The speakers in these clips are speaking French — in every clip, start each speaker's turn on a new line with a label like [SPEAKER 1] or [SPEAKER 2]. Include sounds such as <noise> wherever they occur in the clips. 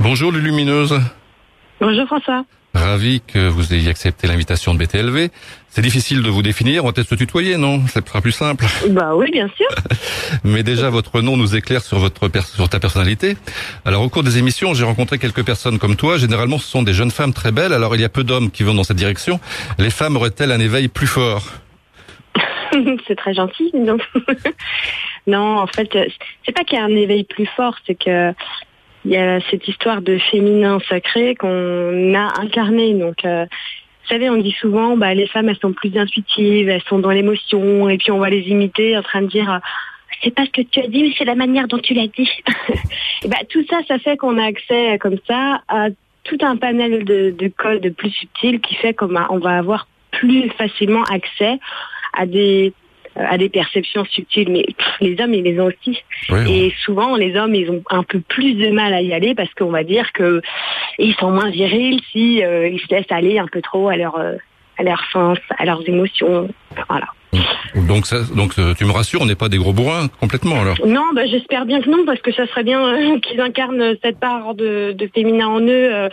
[SPEAKER 1] Bonjour les lumineuses.
[SPEAKER 2] Bonjour François.
[SPEAKER 1] Ravi que vous ayez accepté l'invitation de BTLV. C'est difficile de vous définir, on va peut-être se tutoyer, non? Ça sera plus simple. <laughs>
[SPEAKER 2] Bah oui, bien sûr. <laughs>
[SPEAKER 1] Mais déjà, votre nom nous éclaire sur votre sur ta personnalité. Alors, au cours des émissions, j'ai rencontré quelques personnes comme toi. Généralement, ce sont des jeunes femmes très belles. Alors, il y a peu d'hommes qui vont dans cette direction. Les femmes auraient-elles un éveil plus fort? <laughs>
[SPEAKER 2] C'est très gentil. Non, non en fait, c'est pas qu'il y a un éveil plus fort, c'est que il y a cette histoire de féminin sacré qu'on a incarné. Donc, euh, vous savez, on dit souvent, bah, les femmes, elles sont plus intuitives, elles sont dans l'émotion, et puis on va les imiter en train de dire, c'est pas ce que tu as dit, mais c'est la manière dont tu l'as dit. <laughs> et bah, tout ça, ça fait qu'on a accès comme ça à tout un panel de, de codes plus subtils qui fait qu'on va avoir plus facilement accès à des à des perceptions subtiles, mais les hommes, ils les ont aussi. Et souvent, les hommes, ils ont un peu plus de mal à y aller parce qu'on va dire que ils sont moins virils si euh, ils se laissent aller un peu trop à leur euh, à leur sens, à leurs émotions. Voilà.
[SPEAKER 1] Donc, ça, donc euh, tu me rassures, on n'est pas des gros bourrins complètement alors
[SPEAKER 2] Non, bah, j'espère bien que non, parce que ça serait bien <laughs> qu'ils incarnent cette part de, de féminin en eux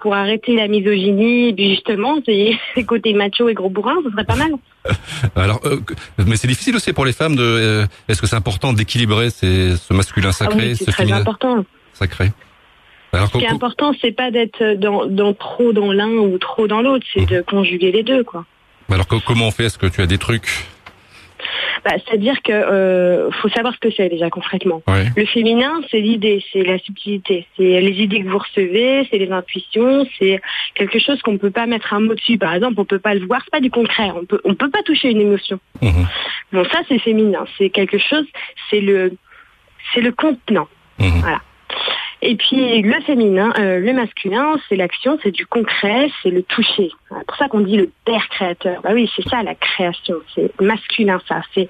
[SPEAKER 2] pour arrêter la misogynie, et puis justement, ces, <laughs> côtés macho et gros bourrins, ce serait pas mal.
[SPEAKER 1] Alors, euh, mais c'est difficile aussi pour les femmes de. Euh, est-ce que c'est important d'équilibrer ce masculin sacré,
[SPEAKER 2] ah oui, c'est très important.
[SPEAKER 1] Sacré.
[SPEAKER 2] Alors, ce qui est important, c'est pas d'être dans, dans, trop dans l'un ou trop dans l'autre, c'est mmh. de conjuguer les deux, quoi.
[SPEAKER 1] Alors comment on fait? Est-ce que tu as des trucs?
[SPEAKER 2] Bah, C'est-à-dire que euh, faut savoir ce que c'est déjà concrètement. Le féminin, c'est l'idée, c'est la subtilité, c'est les idées que vous recevez, c'est les intuitions, c'est quelque chose qu'on ne peut pas mettre un mot dessus. Par exemple, on peut pas le voir, c'est pas du concret. On peut on peut pas toucher une émotion. Mhm. Bon, ça c'est féminin, c'est quelque chose, c'est le c'est le contenant. Mhm. Voilà. Et puis le féminin, euh, le masculin, c'est l'action, c'est du concret, c'est le toucher. C'est pour ça qu'on dit le père créateur. Bah oui, c'est ça la création, c'est masculin ça, c'est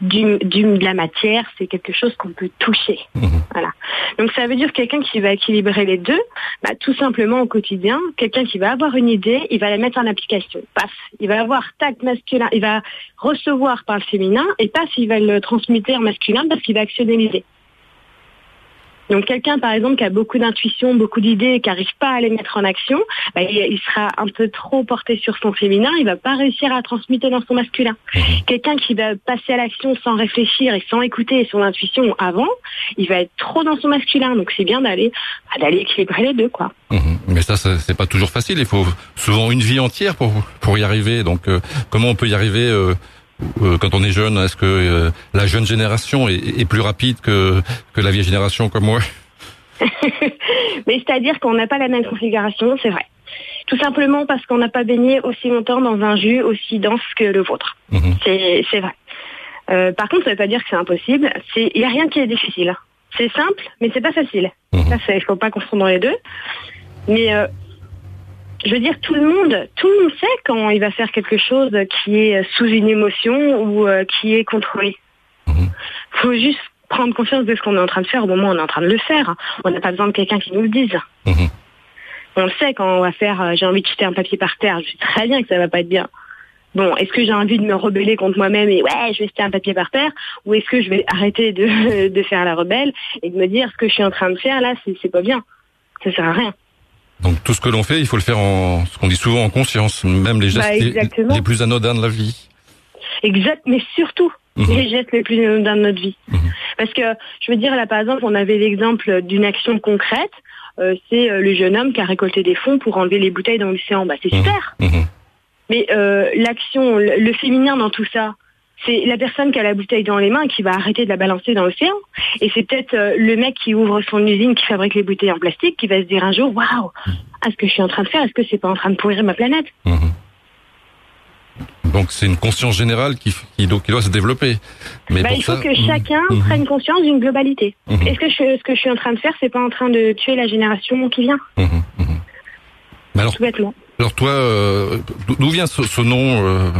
[SPEAKER 2] du, du, de la matière, c'est quelque chose qu'on peut toucher. Mhm. Voilà. Donc ça veut dire quelqu'un qui va équilibrer les deux, bah, tout simplement au quotidien, quelqu'un qui va avoir une idée, il va la mettre en application. Paf, il va avoir tact masculin, il va recevoir par le féminin et paf, il va le transmuter en masculin parce qu'il va actionner l'idée. Donc quelqu'un, par exemple, qui a beaucoup d'intuition, beaucoup d'idées qui n'arrive pas à les mettre en action, bah, il, sera un peu trop porté sur son féminin, il va pas réussir à transmuter dans son masculin. Mhm. Quelqu'un qui va passer à l'action sans réfléchir et sans écouter son intuition avant, il va être trop dans son masculin. Donc c'est bien d'aller bah, d'aller équilibrer les deux, quoi.
[SPEAKER 1] Mhm. Mais ça, c'est pas toujours facile. Il faut souvent une vie entière pour pour y arriver. Donc euh, comment on peut y arriver euh, quand on est jeune Est-ce que euh, la jeune génération est, plus rapide que, que la vieille génération comme moi? <laughs>
[SPEAKER 2] Mais c'est-à-dire qu'on n'a pas la même configuration, c'est vrai. Tout simplement parce qu'on n'a pas baigné aussi longtemps dans un jus aussi dense que le vôtre. Mhm. C'est vrai. Euh, par contre, ça ne veut pas dire que c'est impossible. Il n'y a rien qui est difficile. C'est simple, mais c'est pas facile. Mhm. Ça, il faut pas confondre les deux. Mais je veux dire, tout le monde, tout le monde sait quand il va faire quelque chose qui est sous une émotion ou euh, qui est contrôlé. Il mhm. faut juste prendre conscience de ce qu'on est en train de faire au moment où on est en train de le faire. On n'a pas besoin de quelqu'un qui nous le dise. Mhm. On le sait quand on va faire, euh, j'ai envie de jeter un papier par terre, je sais très bien que ça va pas être bien. Bon, est-ce que j'ai envie de me rebeller contre moi-même et ouais, je vais jeter un papier par terre, ou est-ce que je vais arrêter de, <laughs> de faire la rebelle et de me dire ce que je suis en train de faire là, c'est pas bien. Ça sert à rien.
[SPEAKER 1] Donc tout ce que l'on fait, il faut le faire en ce qu'on dit souvent en conscience, même les gestes bah, les, plus anodins de la vie.
[SPEAKER 2] Exact, mais surtout mhm. les gestes les plus anodins de notre vie. Mhm. Parce que je veux dire là par exemple, on avait l'exemple d'une action concrète, euh, c'est euh, le jeune homme qui a récolté des fonds pour enlever les bouteilles dans l'océan. Bah c'est mhm. super. Mais euh, l'action, le féminin dans tout ça, c'est la personne qui a la bouteille dans les mains qui va arrêter de la balancer dans l'océan. Et c'est peut-être euh, le mec qui ouvre son usine qui fabrique les bouteilles en plastique qui va se dire un jour, waouh, ce que je suis en train de faire, est-ce que c'est pas en train de pourrir ma planète? Mhm.
[SPEAKER 1] Donc c'est une conscience générale qui, qui, doit, se développer.
[SPEAKER 2] Mais bah, il faut que mhm. chacun mhm. prenne conscience d'une globalité. Est-ce que je, ce que je suis en train de faire, c'est pas en train de tuer la génération qui vient?
[SPEAKER 1] Alors, Tout bêtement. Alors toi, euh, d'où vient ce, nom euh,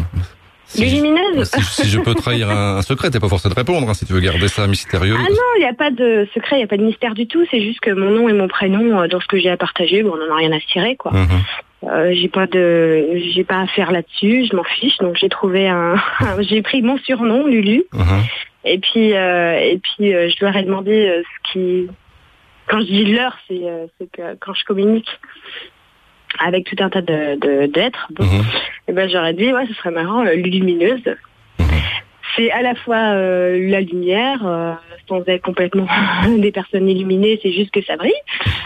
[SPEAKER 2] Lumineuse
[SPEAKER 1] si, je peux trahir un, secret, t'es pas forcé de répondre hein, si tu veux garder ça mystérieux.
[SPEAKER 2] Ah non, il n'y a pas de secret, il n'y a pas de mystère du tout. C'est juste que mon nom et mon prénom, euh, dans ce que j'ai à partager, bon, on n'en a rien à tirer, quoi. Mhm. Euh, j'ai pas de, j'ai pas à faire là-dessus, je m'en fiche. Donc j'ai trouvé <laughs> un, j'ai pris mon surnom, Lulu. Mhm. Et puis, euh, et puis, je leur ai demandé ce qui, quand je dis l'heure, c'est que quand je communique avec tout un tas de d'êtres, mhm. et eh ben j'aurais dit ouais, ce serait marrant, lumineuse. Mhm. C'est à la fois la lumière, sans être complètement <laughs> des personnes illuminées, c'est juste que ça brille.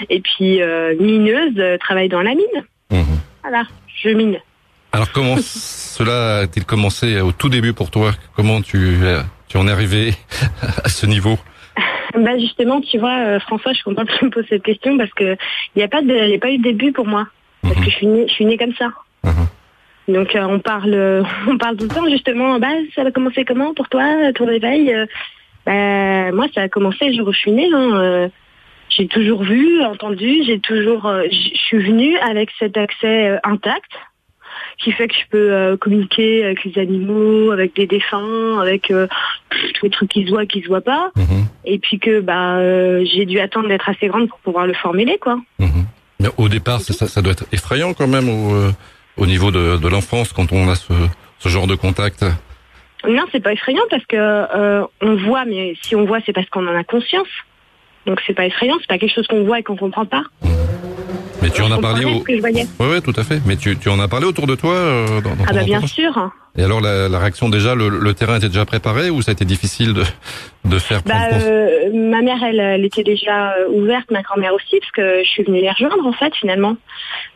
[SPEAKER 2] Et puis mineuse, travaille dans la mine. Mhm. Voilà, je mine.
[SPEAKER 1] Alors comment <laughs> cela a-t-il commencé au tout début pour toi? Comment tu, tu en es arrivé <laughs> à ce niveau?
[SPEAKER 2] Bah justement, tu vois, euh, François, je suis contente que tu me poses cette question parce que il n'y a pas de, y a pas eu de début pour moi parce que je suis née, je suis née comme ça. Mhm. Donc euh, on parle, <laughs> on parle tout le temps justement. Bah ça va commencer comment pour toi, ton réveil euh, bah, Moi, ça a commencé le jour où je suis née. Hein, j'ai toujours vu, entendu, j'ai toujours, je suis venue avec cet accès intact qui fait que je peux euh, communiquer avec les animaux, avec des défunts, avec euh, tous les trucs qui se voient, qui se voient pas. Mhm. Et puis que bah euh, j'ai dû attendre d'être assez grande pour pouvoir le formuler, quoi.
[SPEAKER 1] Mhm. Au départ, ça, doit être effrayant quand même au, au niveau de, l'enfance quand on a ce, genre de contact.
[SPEAKER 2] Non, c'est pas effrayant parce que on voit, mais si on voit, c'est parce qu'on en a conscience. Donc c'est pas effrayant, c'est pas quelque chose qu'on voit et qu'on comprend pas.
[SPEAKER 1] Mais tu en as parlé au... Oui, oui, tout à fait. Mais tu, tu en as parlé autour de toi euh, dans, dans
[SPEAKER 2] Ah bah bien sûr.
[SPEAKER 1] Et alors la, la réaction déjà, le, le, terrain était déjà préparé ou ça a été difficile de, de faire
[SPEAKER 2] bah, euh, Ma mère, elle, elle, était déjà euh, ouverte, ma grand-mère aussi, parce que je suis venue les rejoindre en fait finalement.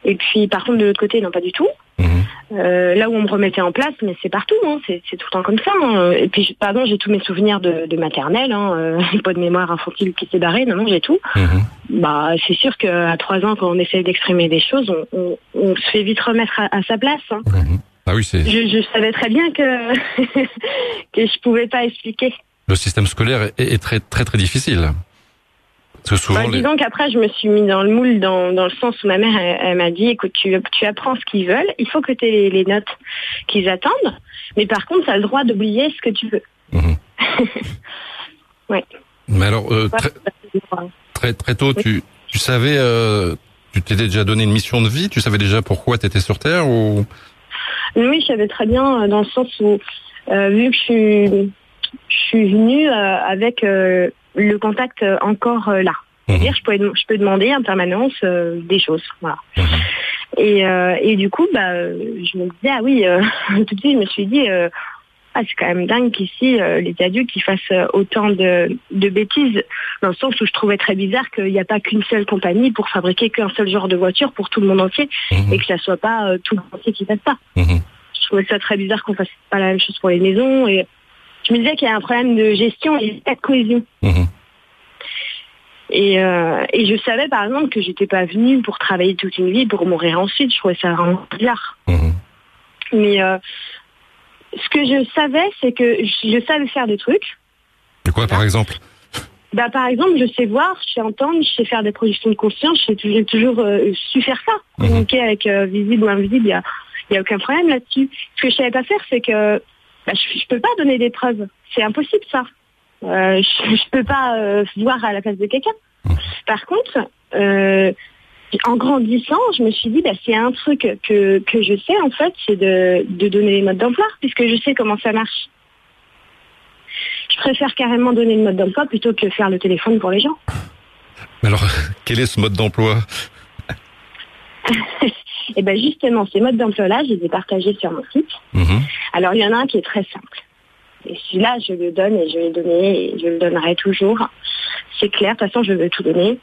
[SPEAKER 2] Et puis par contre de l'autre côté, non pas du tout. Mhm. Euh, là où on me remettait en place, mais c'est partout, hein, c'est, tout le temps comme ça. Hein. Et puis, pardon, j'ai tous mes souvenirs de, de maternelle, hein, euh, <laughs> pas de mémoire infantile qui s'est barrée, non, non, j'ai tout. Mhm. Bah, c'est sûr qu'à trois ans, quand on essaie d'exprimer des choses, on, on, se fait vite remettre à, sa place.
[SPEAKER 1] Mhm. Ah oui, c'est.
[SPEAKER 2] Je, je, savais très bien que <laughs> que je pouvais pas expliquer.
[SPEAKER 1] Le système scolaire est, est très très très difficile.
[SPEAKER 2] Souvent, disons qu'après, je me suis mis dans le moule dans, dans le sens où ma mère, elle, m'a dit, écoute, tu, tu apprends ce qu'ils veulent, il faut que tu aies les, notes qu'ils attendent, mais par contre, tu as le droit d'oublier ce que tu veux. Mhm. <laughs> ouais.
[SPEAKER 1] Mais alors, euh, très, très, tôt, tu, tu savais, euh, tu t'étais déjà donné une mission de vie, tu savais déjà pourquoi tu étais sur Terre ou?
[SPEAKER 2] Oui, je savais très bien, euh, dans le sens où, vu que je suis, je suis venue avec le contact euh, encore euh, là. Mhm. C'est-à-dire, je, peux, je peux demander en permanence euh, des choses. Voilà. Mhm. Et, et du coup, bah, je me disais, ah oui, <laughs> tout de suite, je me suis dit, ah, c'est quand même dingue qu'ici, les adultes qui fassent autant de, de, bêtises, dans le sens où je trouvais très bizarre qu'il n'y a pas qu'une seule compagnie pour fabriquer qu'un seul genre de voiture pour tout le monde entier, mhm. et que ça soit pas tout le monde entier qui fasse ça. Je trouvais ça très bizarre qu'on fasse pas la même chose pour les maisons, et je me disais qu'il y a un problème de gestion et de cohésion. Mhm. Et, euh, et je savais par exemple que j'étais pas venue pour travailler toute une vie pour mourir ensuite. Je trouvais ça vraiment bizarre. Mhm. Mais euh, ce que je savais, c'est que je savais faire des trucs.
[SPEAKER 1] De quoi par exemple?
[SPEAKER 2] Bah, par exemple, je sais voir, je sais entendre, je sais faire des projections de conscience, j'ai toujours euh, su faire ça. Mhm. Communiquer avec visible ou invisible, il n'y a, y a aucun problème là-dessus. Ce que je savais pas faire, c'est que bah, je, ne peux pas donner des preuves. C'est impossible ça. Euh, je, ne peux pas euh, voir à la place de quelqu'un. Par contre, euh, en grandissant, je me suis dit, bah, c'est un truc que, que je sais en fait, c'est de, de donner les modes d'emploi, puisque je sais comment ça marche. Je préfère carrément donner le mode d'emploi plutôt que faire le téléphone pour les gens.
[SPEAKER 1] Alors, <laughs> quel est ce mode d'emploi? <laughs>
[SPEAKER 2] Et eh bien justement, ces modes d'emploi-là, je les ai partagés sur mon site. Mhm. Alors il y en a un qui est très simple. Et celui-là, je le donne et je l'ai donné et je le donnerai toujours. C'est clair, de toute façon, je veux tout donner.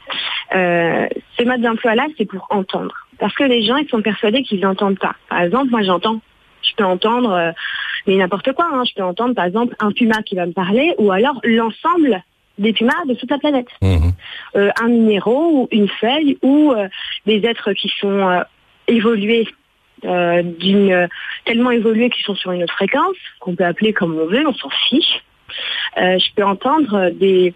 [SPEAKER 2] Euh, ces modes d'emploi-là, c'est pour entendre. Parce que les gens, ils sont persuadés qu'ils n'entendent pas. Par exemple, moi, j'entends. Je peux entendre, euh, mais n'importe quoi. Hein. Je peux entendre, par exemple, un puma qui va me parler ou alors l'ensemble des pumas de toute la planète. Mhm. Euh, un minéraux ou une feuille ou euh, des êtres qui sont évolués euh, d'une tellement évolués qu'ils sont sur une autre fréquence, qu'on peut appeler comme on veut, on s'en fiche. Euh, je peux entendre des,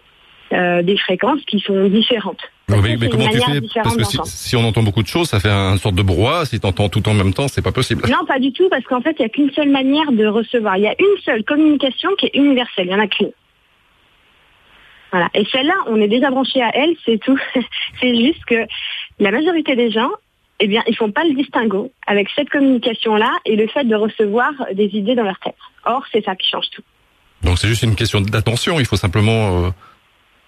[SPEAKER 2] euh, des fréquences qui sont différentes.
[SPEAKER 1] mais, comment tu fais? Parce que si, on entend beaucoup de choses, ça fait une sorte de brouhaha. Si tu entends tout en même temps, c'est pas possible.
[SPEAKER 2] Non, pas du tout, parce qu'en fait, il n'y a qu'une seule manière de recevoir. Il y a une seule communication qui est universelle. Il y en a qu'une. Voilà. Et celle-là, on est déjà branché à elle, c'est tout. <laughs> c'est juste que la majorité des gens eh bien, ils font pas le distinguo avec cette communication-là et le fait de recevoir des idées dans leur tête. Or, c'est ça qui change tout.
[SPEAKER 1] Donc, c'est juste une question d'attention. Il faut simplement. Euh,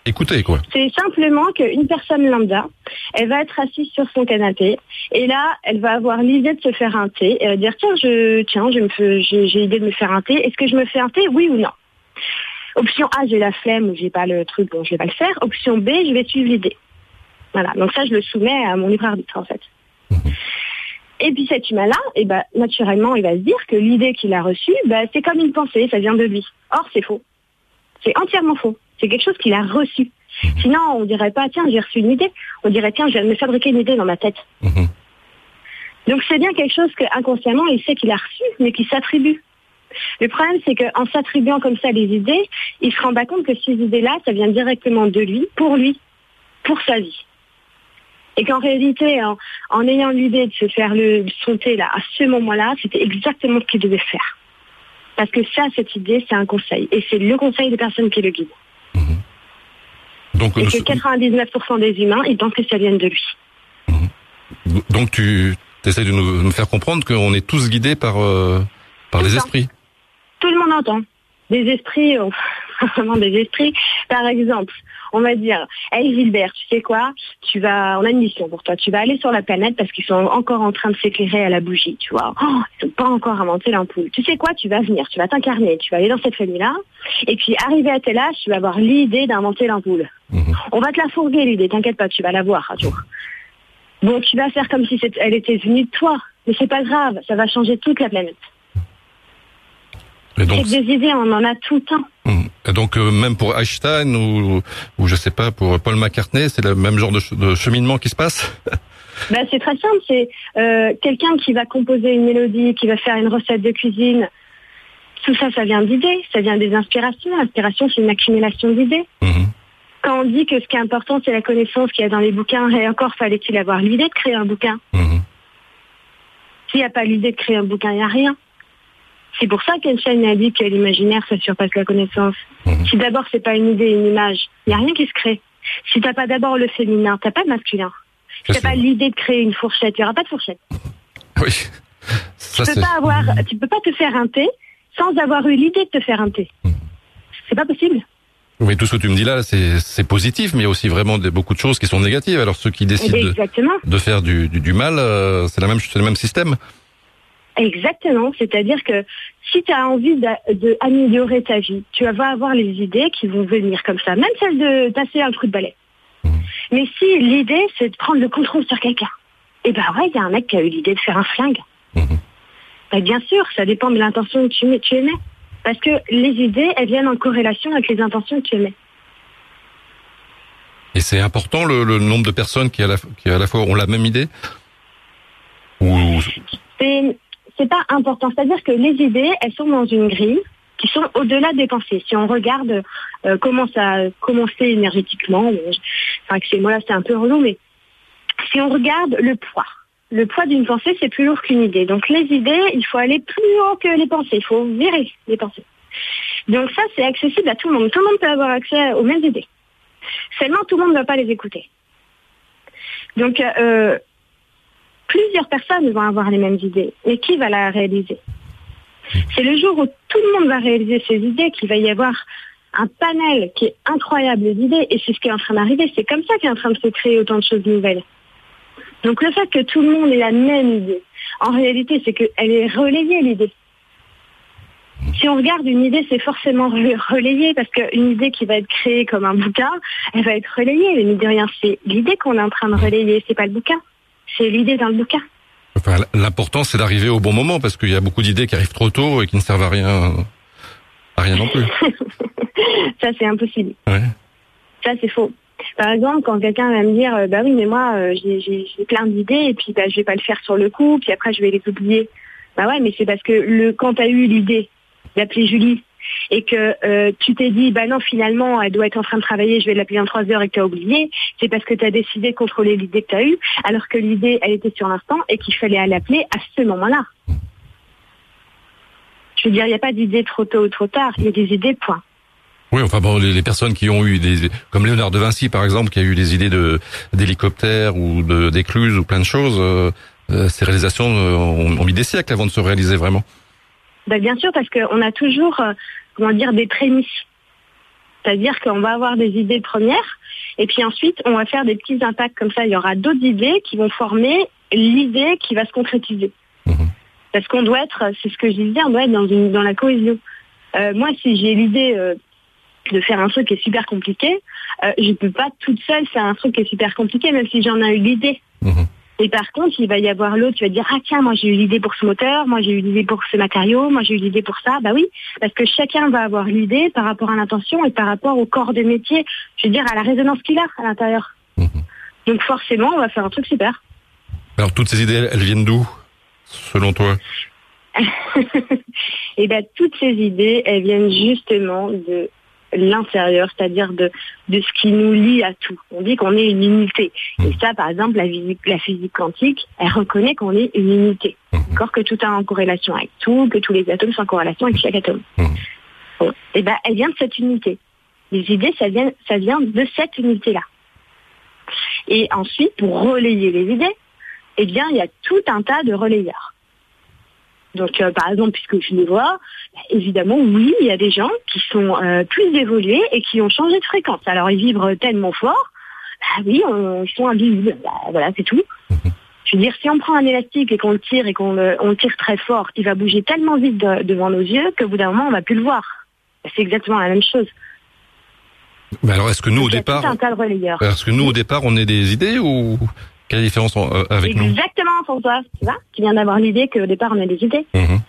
[SPEAKER 1] écouter, quoi.
[SPEAKER 2] C'est simplement qu'une personne lambda, elle va être assise sur son canapé et là, elle va avoir l'idée de se faire un thé. Elle va dire tiens, je tiens, je me j'ai l'idée de me faire un thé. Est-ce que je me fais un thé, oui ou non? Option A, j'ai la flemme ou j'ai pas le truc, bon, je vais pas le faire. Option B, je vais suivre l'idée. Voilà. Donc ça, je le soumets à mon libre arbitre en fait. Et puis cet humain-là, eh ben, naturellement, il va se dire que l'idée qu'il a reçue, ben, c'est comme une pensée, ça vient de lui. Or, c'est faux. C'est entièrement faux. C'est quelque chose qu'il a reçu. Sinon, on dirait pas, tiens, j'ai reçu une idée. On dirait, tiens, je viens de me fabriquer une idée dans ma tête. Mhm. Donc c'est bien quelque chose qu'inconsciemment, il sait qu'il a reçu, mais qu'il s'attribue. Le problème, c'est qu'en s'attribuant comme ça les idées, il se rend pas compte que ces idées-là, ça vient directement de lui, pour lui, pour sa vie. Et qu'en réalité, en, ayant l'idée de se faire le sauter là, à ce moment-là, c'était exactement ce qu'il devait faire. Parce que ça, cette idée, c'est un conseil. Et c'est le conseil des personnes qui le guident. Mhm. Donc, et que 99% des humains, ils pensent que ça vient de lui.
[SPEAKER 1] Mhm. Donc tu essaies de nous, faire comprendre qu'on est tous guidés par, euh, par les esprits.
[SPEAKER 2] Tout le monde entend. Des esprits, oh, <laughs> vraiment des esprits. Par exemple, on va dire, hey Gilbert, tu sais quoi? Tu vas, on a une mission pour toi. Tu vas aller sur la planète parce qu'ils sont encore en train de s'éclairer à la bougie, tu vois. Oh, ils n'ont pas encore inventé l'ampoule. Tu sais quoi? Tu vas venir, tu vas t'incarner, tu vas aller dans cette famille-là, et puis arrivé à tel âge, tu vas avoir l'idée d'inventer l'ampoule. Mhm. On va te la fourguer l'idée, t'inquiète pas, tu vas la voir un jour. Bon, tu vas faire comme si elle était venue de toi, mais c'est pas grave, ça va changer toute la planète. Donc, des idées, on en a tout le temps.
[SPEAKER 1] Hum. Et donc euh, même pour Einstein ou, ou je sais pas pour Paul McCartney, c'est le même genre de, cheminement qui se passe. <laughs>
[SPEAKER 2] bah, c'est très simple, c'est euh, quelqu'un qui va composer une mélodie, qui va faire une recette de cuisine. Tout ça, ça vient d'idées, ça vient des inspirations. L'inspiration, c'est une accumulation d'idées. Hum. Quand on dit que ce qui est important, c'est la connaissance qu'il y a dans les bouquins, et encore fallait-il avoir l'idée de créer un bouquin. Hum. S'il n'y a pas l'idée de créer un bouquin, il n'y a rien. C'est pour ça qu'Einstein a dit que l'imaginaire, ça surpasse la connaissance. Mhm. Si d'abord, c'est pas une idée, une image, il n'y a rien qui se crée. Si t'as pas d'abord le féminin, t'as pas de masculin. Si t'as pas l'idée de créer une fourchette, il n'y aura pas de fourchette. <laughs>
[SPEAKER 1] Oui.
[SPEAKER 2] tu peux pas avoir, tu peux pas te faire un thé sans avoir eu l'idée de te faire un thé. Mhm. C'est pas possible.
[SPEAKER 1] Oui, tout ce que tu me dis là, c'est positif, mais il y a aussi vraiment beaucoup de choses qui sont négatives. Alors ceux qui décident de, faire du, mal, euh, c'est la même, c'est le même système.
[SPEAKER 2] Exactement, c'est-à-dire que si tu as envie d'améliorer ta vie, tu vas avoir les idées qui vont venir comme ça, même celle de passer un coup de balai. Mmh. Mais si l'idée c'est de prendre le contrôle sur quelqu'un, eh ben ouais, il y a un mec qui a eu l'idée de faire un flingue. Mmh. Ben, bien sûr, ça dépend de l'intention que tu, tu émets. Parce que les idées, elles viennent en corrélation avec les intentions que tu émets.
[SPEAKER 1] Et c'est important le, nombre de personnes qui à, la, qui à la fois ont la même idée?
[SPEAKER 2] Ou c'est pas important. C'est-à-dire que les idées, elles sont dans une grille qui sont au-delà des pensées. Si on regarde euh, comment ça a commencé énergétiquement, enfin que ces mots-là c'est un peu relou, mais si on regarde le poids, le poids d'une pensée c'est plus lourd qu'une idée. Donc les idées, il faut aller plus haut que les pensées, il faut virer les pensées. Donc ça c'est accessible à tout le monde. Tout le monde peut avoir accès aux mêmes idées. Seulement tout le monde ne va pas les écouter. Donc euh, plusieurs personnes vont avoir les mêmes idées. Mais qui va la réaliser? C'est le jour où tout le monde va réaliser ses idées qu'il va y avoir un panel qui est incroyable d'idées. Et c'est ce qui est en train d'arriver. C'est comme ça qu'est en train de se créer autant de choses nouvelles. Donc le fait que tout le monde ait la même idée, en réalité, c'est qu'elle est relayée, l'idée. Si on regarde une idée, c'est forcément relayé parce qu'une idée qui va être créée comme un bouquin, elle va être relayée. Mais de rien, c'est l'idée qu'on est en train de relayer, c'est pas le bouquin c'est l'idée dans le bouquin.
[SPEAKER 1] Enfin, l'important, c'est d'arriver au bon moment, parce qu'il y a beaucoup d'idées qui arrivent trop tôt et qui ne servent à rien, à rien non plus. <laughs>
[SPEAKER 2] ça, c'est impossible. Ça, c'est faux. Par exemple, quand quelqu'un va me dire, euh, bah oui, mais moi, euh, j'ai plein d'idées et puis bah, je vais pas le faire sur le coup, puis après je vais les oublier. Bah ouais, mais c'est parce que le quand tu as eu l'idée d'appeler Julie et que euh, tu t'es dit, bah non, finalement, elle doit être en train de travailler, je vais l'appeler en trois heures et que tu as oublié, c'est parce que tu as décidé de contrôler l'idée que tu as eue, alors que l'idée, elle était sur l'instant et qu'il fallait l'appeler à ce moment-là. Je veux dire, il n'y a pas d'idée trop tôt ou trop tard, il y a des idées, point.
[SPEAKER 1] Oui, enfin bon, les, personnes qui ont eu des, comme Léonard de Vinci par exemple, qui a eu des idées de d'hélicoptères ou de d'écluses ou plein de choses, euh, euh, ces réalisations ont, ont, mis des siècles avant de se réaliser vraiment.
[SPEAKER 2] Ben, bien sûr, parce qu'on a toujours, euh, comment dire, des prémices. C'est-à-dire qu'on va avoir des idées premières et puis ensuite on va faire des petits impacts comme ça. Il y aura d'autres idées qui vont former l'idée qui va se concrétiser. Mhm. Parce qu'on doit être, c'est ce que je disais, on doit être dans, une, dans la cohésion. Euh, moi, si j'ai l'idée euh, de faire un truc qui est super compliqué, euh, je ne peux pas toute seule faire un truc qui est super compliqué, même si j'en ai eu l'idée. Mhm. Et par contre, il va y avoir l'autre qui va dire ah tiens moi j'ai eu l'idée pour ce moteur, moi j'ai eu l'idée pour ce matériau, moi j'ai eu l'idée pour ça. Bah oui, parce que chacun va avoir l'idée par rapport à l'intention et par rapport au corps de métier, je veux dire à la résonance qu'il a à l'intérieur. Mhm. Donc forcément, on va faire un truc super.
[SPEAKER 1] Alors toutes ces idées, elles viennent d'où, selon toi? <laughs>
[SPEAKER 2] Eh bien, toutes ces idées, elles viennent justement de l'intérieur, c'est-à-dire de, de ce qui nous lie à tout. On dit qu'on est une unité. Et ça, par exemple, la physique, la physique quantique, elle reconnaît qu'on est une unité. D'accord Que tout est en corrélation avec tout, que tous les atomes sont en corrélation avec chaque atome. Bon. Et eh ben, elle vient de cette unité. Les idées, ça vient, ça vient de cette unité-là. Et ensuite, pour relayer les idées, eh bien, il y a tout un tas de relayeurs. Donc, euh, par exemple, puisque je les vois, évidemment, oui, il y a des gens qui sont euh, plus évolués et qui ont changé de fréquence. Alors, ils vibrent tellement fort, bah oui, ils sont invisibles. Bah, voilà, c'est tout. Je veux dire, si on prend un élastique et qu'on le tire et qu'on le, tire très fort, il va bouger tellement vite devant nos yeux qu'au bout d'un moment, on va plus le voir. C'est exactement la même chose.
[SPEAKER 1] Mais alors, est-ce que nous, au départ, est-ce que nous, au départ, on est des idées ou quelle différence euh, avec
[SPEAKER 2] nous? Exactement, François. Tu vois Tu viens d'avoir l'idée qu'au départ, on a des idées. Mhm.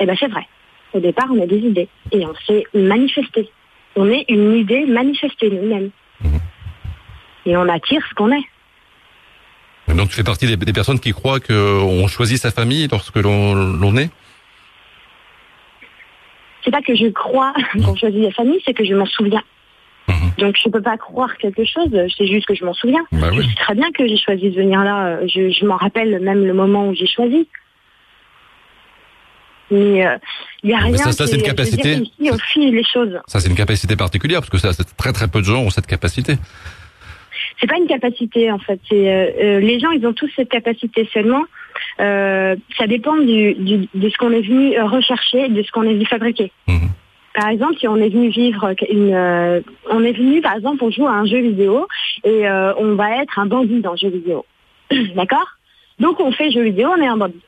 [SPEAKER 2] Eh bien, c'est vrai. Au départ, on a des idées. Et on s'est manifesté. On est une idée manifestée nous-mêmes. Mhm. Et on attire ce qu'on est.
[SPEAKER 1] Donc tu fais partie des, personnes qui croient qu'on choisit sa famille lorsque l'on est?
[SPEAKER 2] C'est pas que je crois <laughs> qu'on choisit sa famille, c'est que je m'en souviens. Mhm. Donc je peux pas croire quelque chose, c'est juste que je m'en souviens. Bah je sais très bien que j'ai choisi de venir là, je, m'en rappelle même le moment où j'ai choisi. Mais il euh, y a rien.
[SPEAKER 1] Ça, c'est une capacité.
[SPEAKER 2] Ici, au fil les choses.
[SPEAKER 1] Ça c'est une capacité particulière parce que ça, très très peu de gens ont cette capacité.
[SPEAKER 2] C'est pas une capacité en fait. Euh, euh, les gens, ils ont tous cette capacité seulement. ça dépend du, de ce qu'on est venu rechercher, de ce qu'on est venu fabriquer. Mhm. Par exemple, si on est venu vivre une, euh, on est venu, par exemple, on joue à un jeu vidéo et euh, on va être un bandit dans le jeu vidéo. <clears throat> D'accord? Donc on fait jeu vidéo, on est un bandit.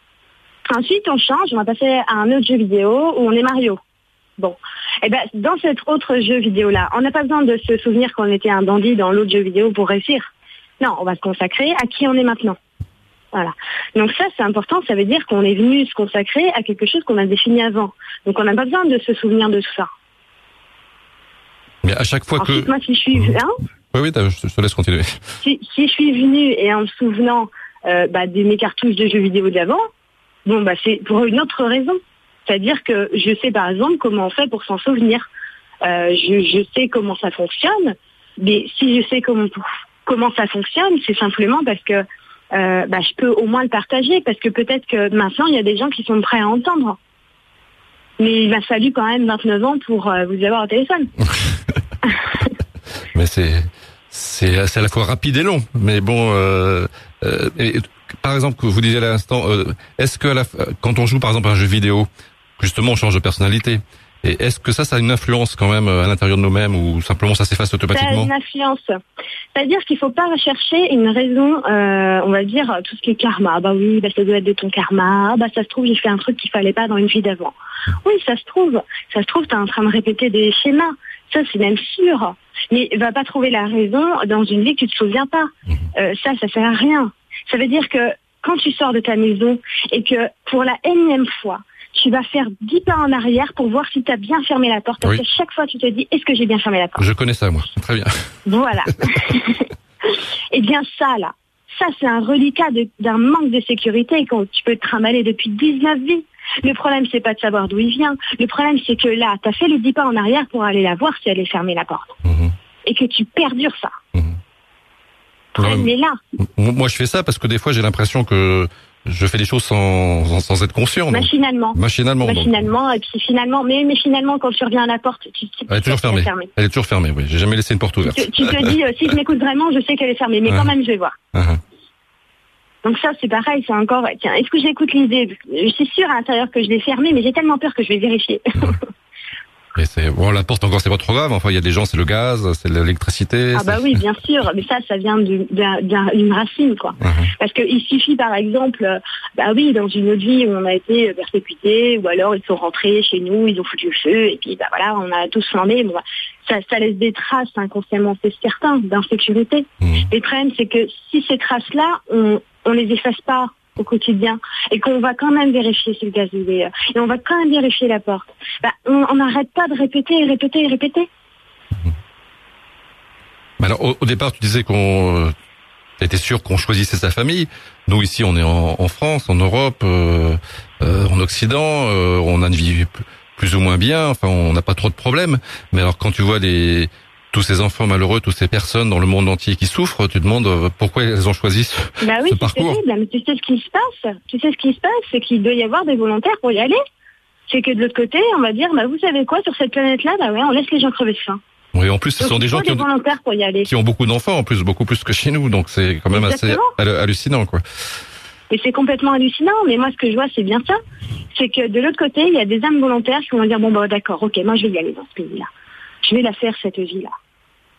[SPEAKER 2] Ensuite, on change, on va passer à un autre jeu vidéo où on est Mario. Bon, et eh ben dans cet autre jeu vidéo là, on n'a pas besoin de se souvenir qu'on était un bandit dans l'autre jeu vidéo pour réussir. Non, on va se consacrer à qui on est maintenant. Voilà. Donc ça, c'est important. Ça veut dire qu'on est venu se consacrer à quelque chose qu'on a défini avant. Donc on n'a pas besoin de se souvenir de tout ça.
[SPEAKER 1] Mais à chaque fois que...
[SPEAKER 2] Moi, si je suis... Hein
[SPEAKER 1] oui, oui, je te laisse continuer.
[SPEAKER 2] Si, je suis venu et en me souvenant euh, bah, de mes cartouches de jeux vidéo d'avant, bon, bah, c'est pour une autre raison. C'est-à-dire que je sais par exemple comment on fait pour s'en souvenir. Euh, je, je, sais comment ça fonctionne, mais si je sais comment, comment ça fonctionne, c'est simplement parce que euh, bah, je peux au moins le partager parce que peut-être que maintenant il y a des gens qui sont prêts à entendre. Mais il m'a fallu quand même 29 ans pour euh, vous avoir au téléphone. <laughs>
[SPEAKER 1] Mais c'est c'est à la fois rapide et long. Mais bon, euh, euh par exemple, vous disiez à l'instant, est-ce que quand on joue par exemple à un jeu vidéo, justement on change de personnalité et est-ce que ça, ça a une influence quand même à l'intérieur de nous-mêmes ou simplement ça s'efface automatiquement Ça a
[SPEAKER 2] une influence. C'est-à-dire qu'il ne faut pas rechercher une raison, euh, on va dire, tout ce qui est karma. bah oui, bah ça doit être de ton karma. bah ça se trouve, j'ai fait un truc qu'il fallait pas dans une vie d'avant. Oui, ça se trouve. Ça se trouve, tu es en train de répéter des schémas. Ça, c'est même sûr. Mais va pas trouver la raison dans une vie que tu te souviens pas. Mhm. Euh, ça, ça sert à rien. Ça veut dire que quand tu sors de ta maison et que pour la énième fois, tu vas faire dix pas en arrière pour voir si tu as bien fermé la porte. Parce que chaque fois, tu te dis, est-ce que j'ai bien fermé la porte?
[SPEAKER 1] Je connais ça, moi. Très bien.
[SPEAKER 2] Voilà. <laughs> Eh bien, ça, là, ça, c'est un reliquat d'un manque de sécurité que tu peux te trimballer depuis 19 vies. Le problème, c'est pas de savoir d'où il vient. Le problème, c'est que là, tu as fait les dix pas en arrière pour aller la voir si elle est fermée la porte. Mhm. Et que tu perdures ça. Mhm.
[SPEAKER 1] est là. Moi, je fais ça parce que des fois, j'ai l'impression que je fais des choses sans, sans être conscient.
[SPEAKER 2] Machinalement.
[SPEAKER 1] Machinalement.
[SPEAKER 2] Machinalement, et puis finalement, mais, mais finalement, quand tu reviens à la porte, tu, tu
[SPEAKER 1] Elle est toujours fermée. Elle est toujours fermée, oui. J'ai jamais laissé une porte ouverte.
[SPEAKER 2] Tu, te dis, euh, si je m'écoute vraiment, je sais qu'elle est fermée, mais quand ah. même, je vais voir. Ah, ah. Donc ça, c'est pareil, c'est encore, tiens, est-ce que j'écoute l'idée? Je suis sûre à l'intérieur que je l'ai fermée, mais j'ai tellement peur que je vais vérifier. <laughs>
[SPEAKER 1] Et c'est bon, la porte encore c'est pas trop grave. Enfin, il y a des gens, c'est le gaz, c'est l'électricité.
[SPEAKER 2] Ah bah oui, bien sûr. Mais ça, ça vient d'une racine, quoi. Uh-huh. Parce qu'il suffit, par exemple, euh, bah oui, dans une autre vie où on a été persécutés, ou alors ils sont rentrés chez nous, ils ont foutu le feu, et puis bah voilà, on a tous flambé. Bon, ça, ça, laisse des traces inconsciemment, c'est certain, d'insécurité. Mmh. Le problème, c'est que si ces traces-là, on, on les efface pas au quotidien et qu'on va quand même vérifier si le gaz est et on va quand même vérifier la porte, bah, on n'arrête pas de répéter et répéter et répéter.
[SPEAKER 1] Alors au, départ, tu disais qu'on euh, était sûr qu'on choisissait sa famille. Nous ici, on est en, France, en Europe, euh, euh, en Occident, on a une vie plus ou moins bien. Enfin, on n'a pas trop de problèmes. Mais alors, quand tu vois les tous ces enfants malheureux, toutes ces personnes dans le monde entier qui souffrent, tu demandes euh, pourquoi elles ont choisi ce,
[SPEAKER 2] bah oui, parcours. Terrible, mais tu sais ce qui se passe. Tu sais ce qui se passe, c'est qu'il doit y avoir des volontaires pour y aller. C'est que de l'autre côté, on va dire, bah vous savez quoi, sur cette planète-là, bah ouais, on laisse les gens crever de faim.
[SPEAKER 1] Oui, en plus, ce sont des gens qui ont,
[SPEAKER 2] pour y aller.
[SPEAKER 1] qui ont beaucoup d'enfants, en plus, beaucoup plus que chez nous, donc c'est quand même assez hallucinant, quoi.
[SPEAKER 2] Et c'est complètement hallucinant, mais moi, ce que je vois, c'est bien ça. C'est que de l'autre côté, il y a des âmes volontaires qui vont dire, bon, bah, d'accord, ok, moi, je vais y aller dans ce pays-là. Je vais la faire, cette vie-là.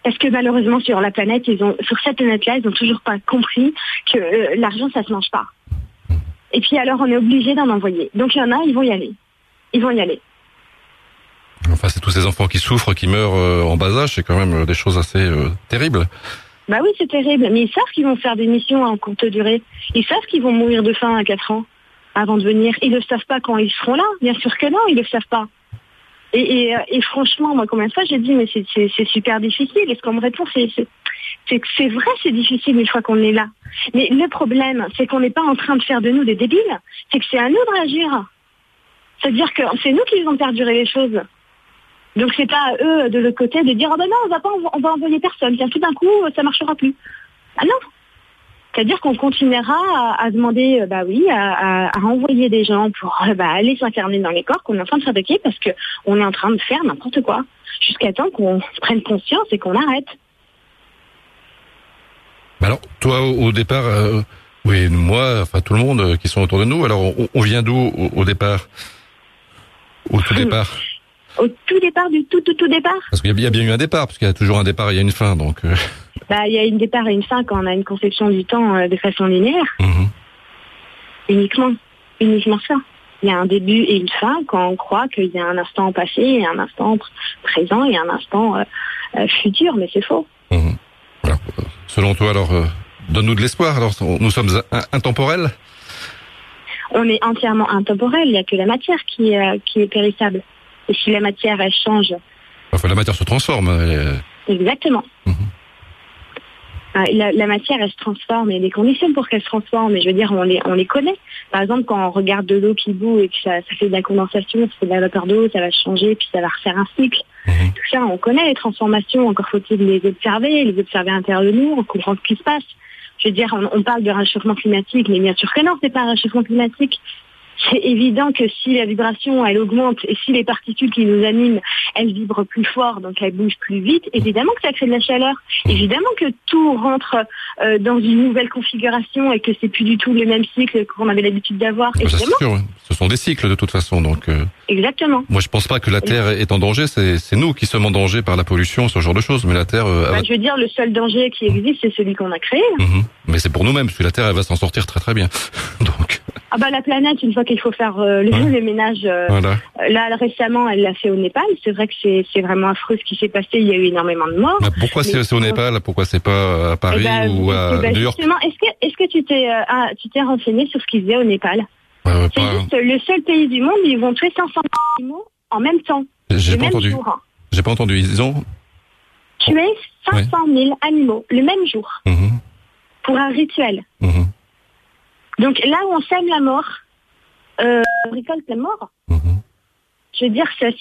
[SPEAKER 2] Parce que malheureusement sur la planète, ils ont, sur cette planète-là, ils n'ont toujours pas compris que euh, l'argent, ça se mange pas. Et puis alors, on est obligé d'en envoyer. Donc il y en a, ils vont y aller. Ils vont y aller.
[SPEAKER 1] Enfin, c'est tous ces enfants qui souffrent, qui meurent euh, en bas âge, c'est quand même euh, des choses assez terribles.
[SPEAKER 2] Bah oui, c'est terrible. Mais ils savent qu'ils vont faire des missions en courte durée. Ils savent qu'ils vont mourir de faim à 4 ans avant de venir. Ils ne savent pas quand ils seront là. Bien sûr que non, ils ne le savent pas. Et, et, franchement, moi, combien de fois j'ai dit, mais c'est super difficile. Et ce qu'on me répond, c'est que c'est vrai, c'est difficile une fois qu'on est là. Mais le problème, c'est qu'on n'est pas en train de faire de nous des débiles. C'est que c'est à nous de réagir. C'est-à-dire que c'est nous qui faisons perdurer les choses. Donc c'est pas à eux de l'autre côté de dire, oh ben non, on va pas, on va envoyer personne. Tiens, tout d'un coup, ça marchera plus. Ah non, c'est-à-dire qu'on continuera à, demander, euh, bah oui, à, envoyer des gens pour euh, bah, aller s'interner dans les corps qu'on est en train de fabriquer parce qu'on est en train de faire n'importe quoi, jusqu'à temps qu'on prenne conscience et qu'on arrête.
[SPEAKER 1] Alors, toi, au, départ, euh, oui, moi, enfin tout le monde qui sont autour de nous, alors on, vient d'où au, départ? Au tout départ.
[SPEAKER 2] Au tout départ, du tout, tout, tout départ?
[SPEAKER 1] Parce qu'il y, a bien eu un départ, parce qu'il y a toujours un départ, il y a une fin, donc...
[SPEAKER 2] Bah, il y a une départ et une fin quand on a une conception du temps euh, de façon linéaire. Mhm. Uniquement. Uniquement ça. Il y a un début et une fin quand on croit qu'il y a un instant passé et un instant présent et un instant euh, euh, futur, mais c'est faux.
[SPEAKER 1] Mhm. selon toi, alors, donne-nous de l'espoir. Alors, nous sommes intemporels
[SPEAKER 2] On est entièrement intemporel. Il n'y a que la matière qui, qui est périssable. Et si la matière, elle change.
[SPEAKER 1] Enfin, la matière se transforme.
[SPEAKER 2] Exactement. Mhm. Ah, la, matière, elle se transforme. Il y a des conditions pour qu'elle se transforme. Mais je veux dire, on les, on les connaît. Par exemple, quand on regarde de l'eau qui bout et que ça, fait de la condensation, ça fait de la vapeur d'eau, ça va changer, puis ça va refaire un cycle. Mhm. Tout ça, on connaît les transformations. Encore faut-il les observer, les observer à l'intérieur de nous, on comprend ce qui se passe. Je veux dire, on, on parle de réchauffement climatique, mais bien sûr que non, c'est pas un réchauffement climatique c'est évident que si la vibration, elle augmente et si les particules qui nous animent, elles vibrent plus fort, donc elles bougent plus vite, évidemment que ça crée de la chaleur. Évidemment que tout rentre euh, dans une nouvelle configuration et que c'est plus du tout le même cycle qu'on avait l'habitude d'avoir.
[SPEAKER 1] Ah bah, Ce sont des cycles de toute façon, donc. Euh,
[SPEAKER 2] Exactement.
[SPEAKER 1] Moi, je pense pas que la Terre est en danger. C'est nous qui sommes en danger par la pollution, ce genre de choses. Mais la Terre. Euh,
[SPEAKER 2] bah, je veux dire, le seul danger qui existe, c'est celui qu'on a créé.
[SPEAKER 1] Mhm. Mais c'est pour nous-mêmes, parce que la Terre, elle va s'en sortir très très bien. <laughs> donc.
[SPEAKER 2] Ah bah la planète, une fois qu'il faut faire euh, le, ouais. ménage, euh, euh, là récemment, elle l'a fait au Népal. C'est vrai que c'est vraiment affreux ce qui s'est passé. Il y a eu énormément de morts.
[SPEAKER 1] Bah, pourquoi c'est au Népal? Pourquoi c'est pas à Paris eh ben, ou à
[SPEAKER 2] New York? Est-ce que est-ce que tu t'es ah, tu t'es renseigné sur ce qu'ils faisaient au Népal? C'est juste le seul pays du monde où ils vont tuer 500 animaux en même temps.
[SPEAKER 1] J'ai pas entendu. J'ai pas entendu. Ils ont
[SPEAKER 2] tué 500 000 animaux le même jour mhm. pour un rituel. Mhm. Donc là où on sème la mort, euh, on récolte la mort. Mhm. Je veux dire, c'est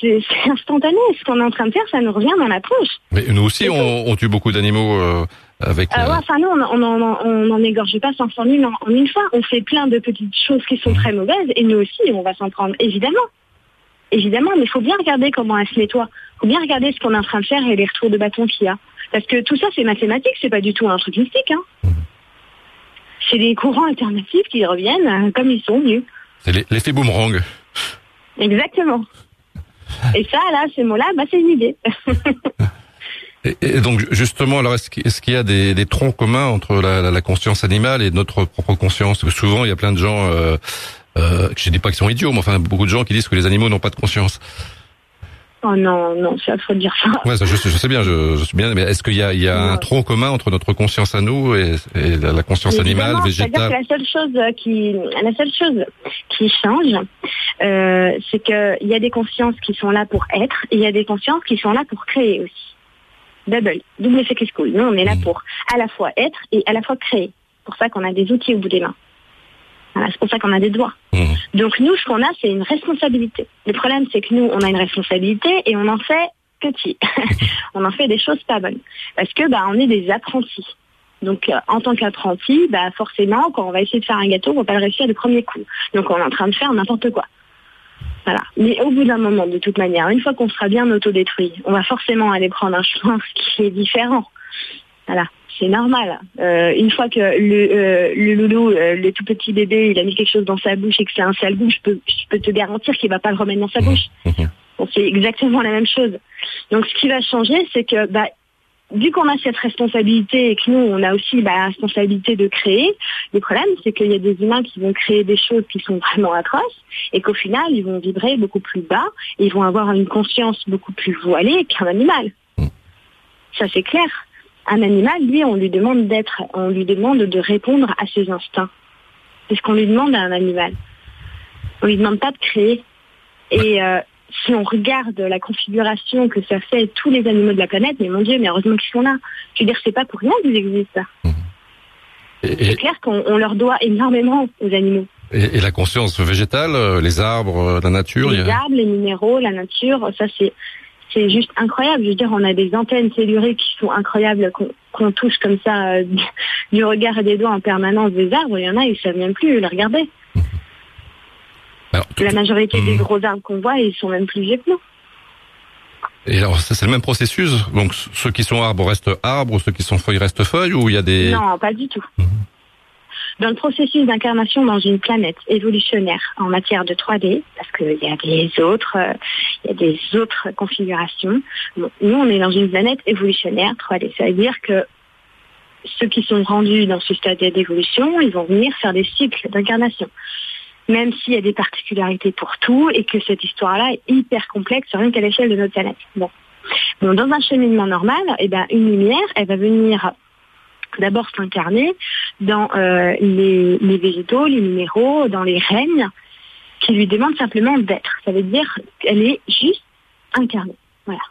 [SPEAKER 2] instantané. Ce qu'on est en train de faire, ça nous revient dans la tronche.
[SPEAKER 1] Mais nous aussi, on, tue beaucoup d'animaux euh, avec...
[SPEAKER 2] Euh, enfin, nous, on n'en égorge pas 500 000 en, en, une fois. On fait plein de petites choses qui sont mhm. très mauvaises. Et nous aussi, on va s'en prendre, évidemment. Évidemment, mais il faut bien regarder comment elle se nettoie. Il faut bien regarder ce qu'on est en train de faire et les retours de bâton qu'il y a. Parce que tout ça, c'est mathématique, c'est pas du tout un truc mystique. Hein. Mhm c'est des courants alternatifs qui reviennent euh, comme ils sont venus.
[SPEAKER 1] C'est l'effet boomerang.
[SPEAKER 2] Exactement. Et ça, là, ces mots-là, bah, c'est une idée. <laughs>
[SPEAKER 1] Et, donc justement, alors est-ce qu'il y a des, des, troncs communs entre la, la, conscience animale et notre propre conscience? Parce que souvent, il y a plein de gens, euh, euh, je dis pas qu'ils sont idiots, mais enfin beaucoup de gens qui disent que les animaux n'ont pas de conscience.
[SPEAKER 2] Oh non, non, ça faut dire ça.
[SPEAKER 1] Ouais, je, je, sais bien, je, je, sais bien, mais est-ce qu'il y a, il y a un tronc commun entre notre conscience à nous et, et la conscience animale, végétale
[SPEAKER 2] La seule chose qui, la seule chose qui change, euh, c'est qu'il y a des consciences qui sont là pour être, et il y a des consciences qui sont là pour créer aussi. Double, double effet school. Nous, on est là mmh. pour à la fois être et à la fois créer. C'est pour ça qu'on a des outils au bout des mains. Voilà, c'est pour ça qu'on a des doigts. Mmh. Donc nous, ce qu'on a, c'est une responsabilité. Le problème, c'est que nous, on a une responsabilité et on en fait petit. <laughs> on en fait des choses pas bonnes. Parce que bah, on est des apprentis. Donc, euh, en tant qu'apprenti, bah, forcément, quand on va essayer de faire un gâteau, on va pas le réussir du premier coup. Donc, on est en train de faire n'importe quoi. Voilà. Mais au bout d'un moment, de toute manière, une fois qu'on sera bien autodétruit, on va forcément aller prendre un chemin <laughs> qui est différent. Voilà, c'est normal. Euh, une fois que le, euh, le loulou, euh, le tout petit bébé, il a mis quelque chose dans sa bouche et que c'est un sale goût, je peux, je peux te garantir qu'il va pas le remettre dans sa bouche. Bon, c'est exactement la même chose. Donc, ce qui va changer, c'est que bah, vu qu'on a cette responsabilité et que nous, on a aussi bah, la responsabilité de créer, le problème, c'est qu'il y a des humains qui vont créer des choses qui sont vraiment atroces et qu'au final, ils vont vibrer beaucoup plus bas et ils vont avoir une conscience beaucoup plus voilée qu'un animal. Ça, c'est clair. Un animal, lui, on lui demande d'être, on lui demande de répondre à ses instincts. C'est ce qu'on lui demande à un animal. On lui demande pas de créer. Et euh, si on regarde la configuration que ça fait tous les animaux de la planète, mais mon Dieu, mais heureusement qu'ils sont là. Je veux dire, c'est pas pour rien qu'ils existent. Mmh. C'est clair qu'on leur doit énormément aux animaux.
[SPEAKER 1] Et, la conscience végétale, euh, les arbres, euh, la nature
[SPEAKER 2] Les arbres, les minéraux, la nature, ça c'est c'est juste incroyable. Je veux dire, on a des antennes cellulaires qui sont incroyables, qu'on touche comme ça euh, <laughs> du regard et des doigts en permanence des arbres. Il y en a, ils ne savent même plus les regarder la majorité des hmm. gros arbres qu'on voit, ils sont même plus vieux que nous.
[SPEAKER 1] Et alors, c'est le même processus Donc, ceux qui sont arbres restent arbres, ceux qui sont feuilles restent feuilles, ou il y a des...
[SPEAKER 2] Non, pas du tout. Hmm. Dans le processus d'incarnation dans une planète évolutionnaire en matière de 3D, parce qu'il y a des autres, euh, il y a des autres configurations. nous, on est dans une planète évolutionnaire 3D. Ça veut dire que ceux qui sont rendus dans ce stade d'évolution, ils vont venir faire des cycles d'incarnation même s'il y a des particularités pour tout et que cette histoire-là est hyper complexe, rien qu'à l'échelle de notre planète. Bon. Bon, dans un cheminement normal, eh ben, une lumière, elle va venir d'abord s'incarner dans euh, les, les, végétaux, les minéraux, dans les règnes, qui lui demandent simplement d'être. Ça veut dire qu'elle est juste incarnée. Voilà.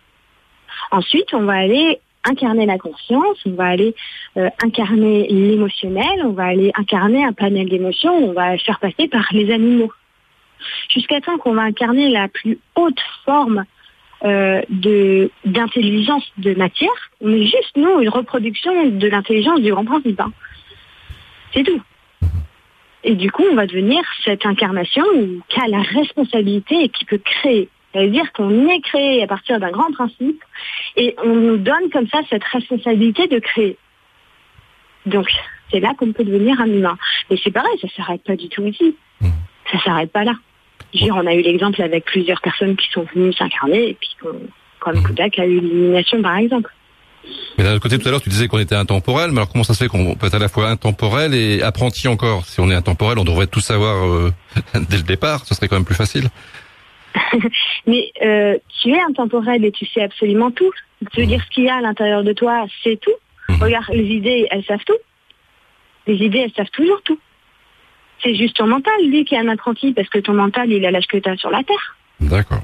[SPEAKER 2] Ensuite, on va aller incarner la conscience, on va aller euh, incarner l'émotionnel, on va aller incarner un panel d'émotions, on va faire passer par les animaux. Jusqu'à temps qu'on va incarner la plus haute forme euh, de d'intelligence de matière, on est juste, nous, une reproduction de l'intelligence du grand principe. Hein. C'est tout. Et du coup, on va devenir cette incarnation qui a la responsabilité et qui peut créer ça veut dire qu'on est créé à partir d'un grand principe et on nous donne comme ça cette responsabilité de créer. Donc, c'est là qu'on peut devenir un humain. Mais c'est pareil, ça s'arrête pas du tout ici. Mmh. Ça s'arrête pas là. On a eu l'exemple avec plusieurs personnes qui sont venues s'incarner et puis comme Kodak a eu l'illumination par exemple.
[SPEAKER 1] Mais d'un autre côté, tout à l'heure, tu disais qu'on était intemporel, mais alors comment ça se fait qu'on peut être à la fois intemporel et apprenti encore? Si on est intemporel, on devrait tout savoir euh, <laughs> dès le départ, ce serait quand même plus facile. <laughs>
[SPEAKER 2] Mais euh, tu es intemporel et tu sais absolument tout. Tu veux dire ce qu'il y a à l'intérieur de toi, c'est tout. Mhm. Regarde, les idées, elles savent tout. Les idées, elles savent toujours tout. C'est juste ton mental, lui, qui est un apprenti, parce que ton mental, il a l'âge que tu as sur la Terre.
[SPEAKER 1] D'accord.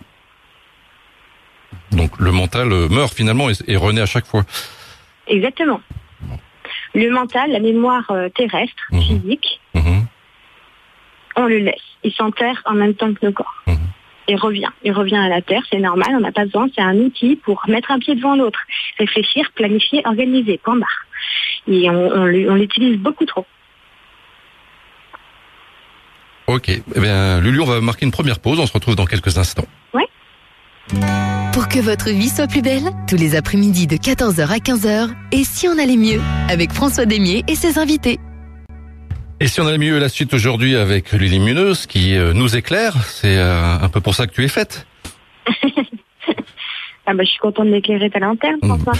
[SPEAKER 1] Donc le mental euh, meurt finalement et, renaît à chaque fois.
[SPEAKER 2] Exactement. Le mental, la mémoire euh, terrestre, mhm. physique, mhm. on le laisse. Il s'enterre en même temps que nos corps et revient. Il revient à la Terre, c'est normal, on n'a pas besoin, c'est un outil pour mettre un pied devant l'autre, réfléchir, planifier, organiser, point barre. Et on, l'utilise beaucoup trop.
[SPEAKER 1] Ok, eh bien, Lulu, on va marquer une première pause, on se retrouve dans quelques instants.
[SPEAKER 2] Ouais.
[SPEAKER 3] Pour que votre vie soit plus belle, tous les après-midi de 14h à 15h, et si on allait mieux, avec François Demier et ses invités.
[SPEAKER 1] Et si on allait mieux la suite aujourd'hui avec l'illumineuse qui euh, nous éclaire, c'est euh, un peu pour ça que tu es faite. <laughs>
[SPEAKER 2] Ah bah, je suis contente d'éclairer ta lanterne, François.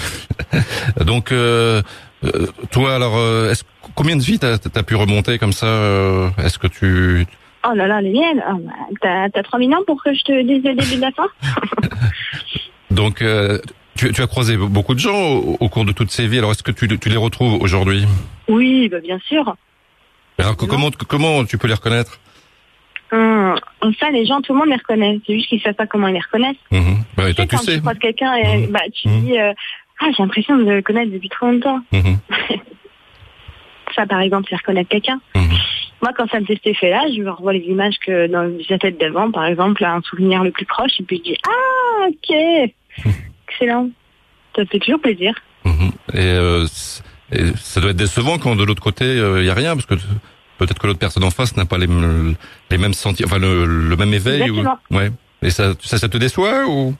[SPEAKER 2] <laughs>
[SPEAKER 1] Donc, euh, euh, toi, alors, est-ce, combien de vies t'as, as pu remonter comme ça euh, Est-ce que tu...
[SPEAKER 2] Oh là là, les miennes oh, T'as, t'as 3 000 ans pour que je te dise le début de la fin <laughs>
[SPEAKER 1] Donc, euh, tu, tu, as croisé beaucoup de gens au, au, cours de toutes ces vies. Alors, est-ce que tu, tu les retrouves aujourd'hui?
[SPEAKER 2] Oui, bah, bien sûr.
[SPEAKER 1] Alors, comment, comment tu peux les reconnaître?
[SPEAKER 2] Hum, ça, les gens, tout le monde les reconnaît. C'est juste qu'ils savent pas comment ils les reconnaissent.
[SPEAKER 1] Mmh. Bah,
[SPEAKER 2] tu
[SPEAKER 1] toi,
[SPEAKER 2] sais,
[SPEAKER 1] tu
[SPEAKER 2] quand
[SPEAKER 1] sais.
[SPEAKER 2] tu croises quelqu'un et
[SPEAKER 1] Mmh.
[SPEAKER 2] bah, tu
[SPEAKER 1] Mmh.
[SPEAKER 2] dis, euh, ah, j'ai l'impression de le connaître depuis trop longtemps. <laughs>
[SPEAKER 1] Mhm.
[SPEAKER 2] Ça, par exemple, c'est reconnaître quelqu'un.
[SPEAKER 1] Mhm.
[SPEAKER 2] Moi, quand ça me fait cet effet-là, je revois les images que dans sa tête d'avant, par exemple, un souvenir le plus proche, et puis je dis, ah, ok, excellent. Ça fait toujours plaisir.
[SPEAKER 1] Mhm. Et, euh, et ça doit être décevant quand de l'autre côté il y a rien, parce que peut-être que l'autre personne en face n'a pas les, les mêmes sentiments, enfin le, le même éveil. Ou, ouais. Et ça, ça, ça te déçoit ou?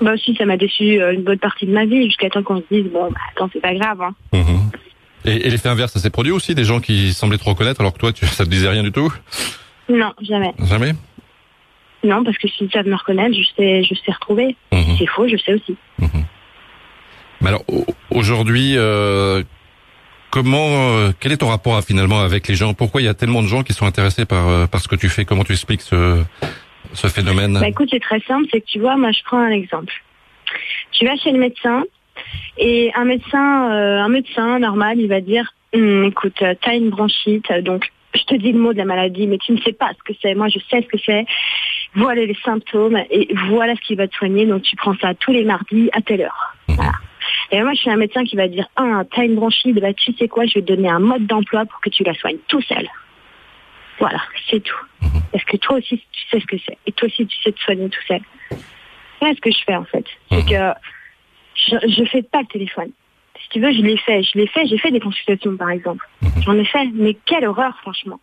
[SPEAKER 2] Bah aussi, ça m'a déçu euh, une bonne partie de ma vie, jusqu'à temps qu'on se dise, bon, bah, attends, c'est pas grave. Hein.
[SPEAKER 1] Mhm. Et, et l'effet inverse, ça s'est produit aussi des gens qui semblaient te reconnaître alors que toi, tu, <laughs> ça te disait rien du tout
[SPEAKER 2] Non, jamais.
[SPEAKER 1] Jamais
[SPEAKER 2] Non, parce que s'ils savent me reconnaître, je sais, je sais retrouver.
[SPEAKER 1] Mhm.
[SPEAKER 2] C'est faux, je sais aussi.
[SPEAKER 1] Mais alors au- aujourd'hui, euh, comment, euh, quel est ton rapport à, finalement avec les gens? Pourquoi il y a tellement de gens qui sont intéressés par euh, par ce que tu fais? Comment tu expliques ce ce phénomène?
[SPEAKER 2] Bah écoute, c'est très simple, c'est que tu vois, moi je prends un exemple. Tu vas chez le médecin et un médecin, euh, un médecin normal, il va dire, Hum, écoute, euh, t'as une bronchite, euh, donc je te dis le mot de la maladie, mais tu ne sais pas ce que c'est. Moi, je sais ce que c'est. Voilà les symptômes et voilà ce qui va te soigner. Donc tu prends ça tous les mardis à telle heure. Voilà. Et moi, je suis un médecin qui va dire, ah, t'as une bronchite, bah tu sais quoi, je vais te donner un mode d'emploi pour que tu la soignes tout seul. Voilà, c'est tout. Parce que toi aussi, tu sais ce que c'est. Et toi aussi, tu sais te soigner tout seul. Voilà ce que je fais, en fait. C'est
[SPEAKER 1] Mhm.
[SPEAKER 2] que je, je fais pas le téléphone. Si tu veux, je l'ai fait. Je l'ai fait. J'ai fait des consultations, par exemple. J'en ai fait. Mais quelle horreur, franchement.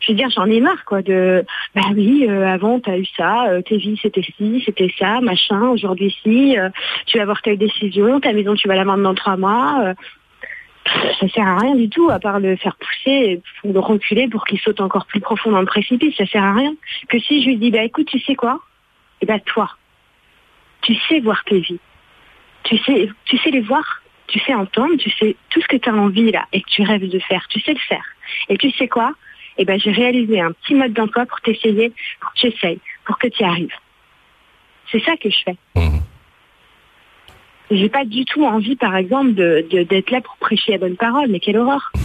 [SPEAKER 2] Je veux dire, j'en ai marre, quoi, de, bah oui, euh, avant, t'as eu ça, euh, tes vies, c'était ci, c'était ça, machin, aujourd'hui, ci, euh, tu vas avoir telle décision, ta maison, tu vas la vendre dans trois mois, euh, ça sert à rien du tout, à part le faire pousser ou le reculer pour qu'il saute encore plus profond dans le précipice, ça sert à rien. Que si je lui dis, bah écoute, tu sais quoi? Eh ben toi, tu sais voir tes vies, tu sais, tu sais les voir, tu sais entendre, tu sais tout ce que tu as envie là et que tu rêves de faire, tu sais le faire. Et tu sais quoi? Eh ben j'ai réalisé un petit mode d'emploi pour t'essayer, pour que tu essayes, pour que tu y arrives. C'est ça que je fais.
[SPEAKER 1] Mhm.
[SPEAKER 2] J'ai pas du tout envie, par exemple, de de- d'être là pour prêcher la bonne parole, mais quelle horreur <laughs>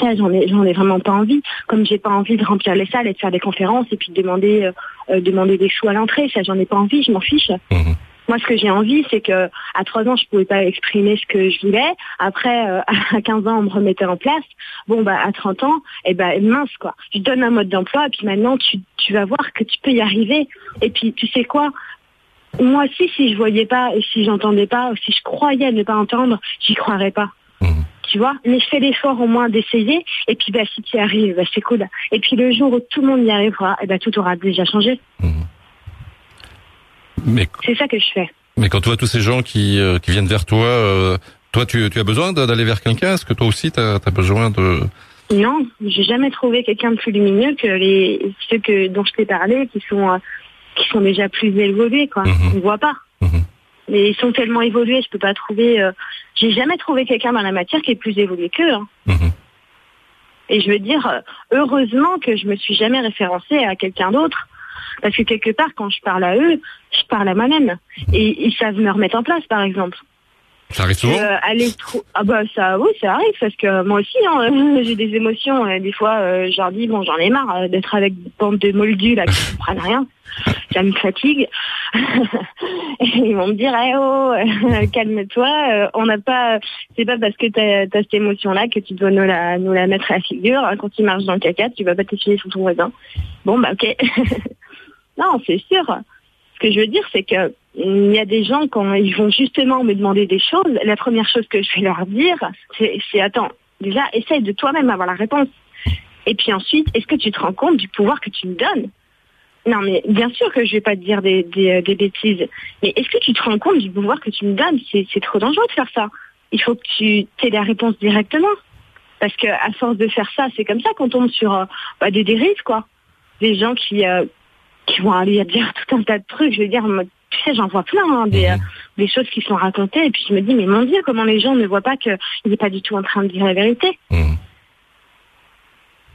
[SPEAKER 2] Ça, j'en ai, j'en ai vraiment pas envie. Comme j'ai pas envie de remplir les salles et de faire des conférences et puis de demander, euh, euh, demander des sous à l'entrée, ça, j'en ai pas envie. Je m'en fiche.
[SPEAKER 1] Mhm.
[SPEAKER 2] Moi, ce que j'ai envie, c'est que à trois ans, je pouvais pas exprimer ce que je voulais. Après, euh, <laughs> à 15 ans, on me remettait en place. Bon, bah, à 30 ans, eh ben, mince, quoi. Je donne un mode d'emploi, et puis maintenant, tu, tu vas voir que tu peux y arriver. Et puis, tu sais quoi? Moi aussi, si je voyais pas, et si j'entendais pas, ou si je croyais ne pas entendre, j'y croirais pas.
[SPEAKER 1] Mhm.
[SPEAKER 2] Tu vois? Mais je fais l'effort au moins d'essayer. Et puis, bah, si tu y arrives, bah, c'est cool. Et puis, le jour où tout le monde y arrivera, eh ben, tout aura déjà changé.
[SPEAKER 1] Mhm. Mais
[SPEAKER 2] C'est ça que je fais.
[SPEAKER 1] mais quand tu vois tous ces gens qui euh, qui viennent vers toi, euh, toi tu tu as besoin d'aller vers quelqu'un? Est-ce que toi aussi tu as, besoin de
[SPEAKER 2] Non, j'ai jamais trouvé quelqu'un de plus lumineux que les ceux que dont je t'ai parlé, qui sont euh, qui sont déjà plus évolués, quoi.
[SPEAKER 1] Mhm.
[SPEAKER 2] On voit pas.
[SPEAKER 1] Mhm.
[SPEAKER 2] Mais ils sont tellement évolués, je peux pas trouver. euh, j'ai jamais trouvé quelqu'un dans la matière qui est plus évolué qu'eux. hein.
[SPEAKER 1] Mhm.
[SPEAKER 2] Et je veux dire, euh, heureusement que je me suis jamais référencée à quelqu'un d'autre. Parce que quelque part, quand je parle à eux, je parle à moi-même. Et ils savent me remettre en place, par exemple.
[SPEAKER 1] Ça arrive souvent
[SPEAKER 2] euh, aller trop... Ah bah ça, oui, ça arrive parce que moi aussi, hein, <laughs> j'ai des émotions. et des fois, euh, je leur dis bon, j'en ai marre euh, d'être avec des bandes de moldus là qui comprennent rien. Ça me fatigue. <laughs> et ils vont me dire, eh oh, euh, <laughs> calme-toi. on n'a pas, c'est pas parce que t'as as cette émotion-là que tu dois nous la, nous la mettre à la figure. hein. Quand tu marches dans le caca, tu vas pas t'effiler sur ton voisin. Bon bah ok. Non, c'est sûr. Ce que je veux dire, c'est que il y a des gens quand ils vont justement me demander des choses, la première chose que je vais leur dire, c'est attends, déjà essaye de toi-même avoir la réponse. Et puis ensuite, est-ce que tu te rends compte du pouvoir que tu me donnes? Non, mais bien sûr que je vais pas te dire des, des, des bêtises. Mais est-ce que tu te rends compte du pouvoir que tu me donnes? C'est c'est trop dangereux de faire ça. Il faut que tu aies la réponse directement. Parce que à force de faire ça, c'est comme ça qu'on tombe sur euh, bah, des dérives, quoi. Des gens qui, euh, qui vont aller dire tout un tas de trucs. Je veux dire, tu sais, j'en vois plein, hein, des, mhm. des choses qui sont racontées, et puis je me dis, mais mon Dieu, comment les gens ne voient pas qu'il n'est pas du tout en train de dire la vérité. Mhm.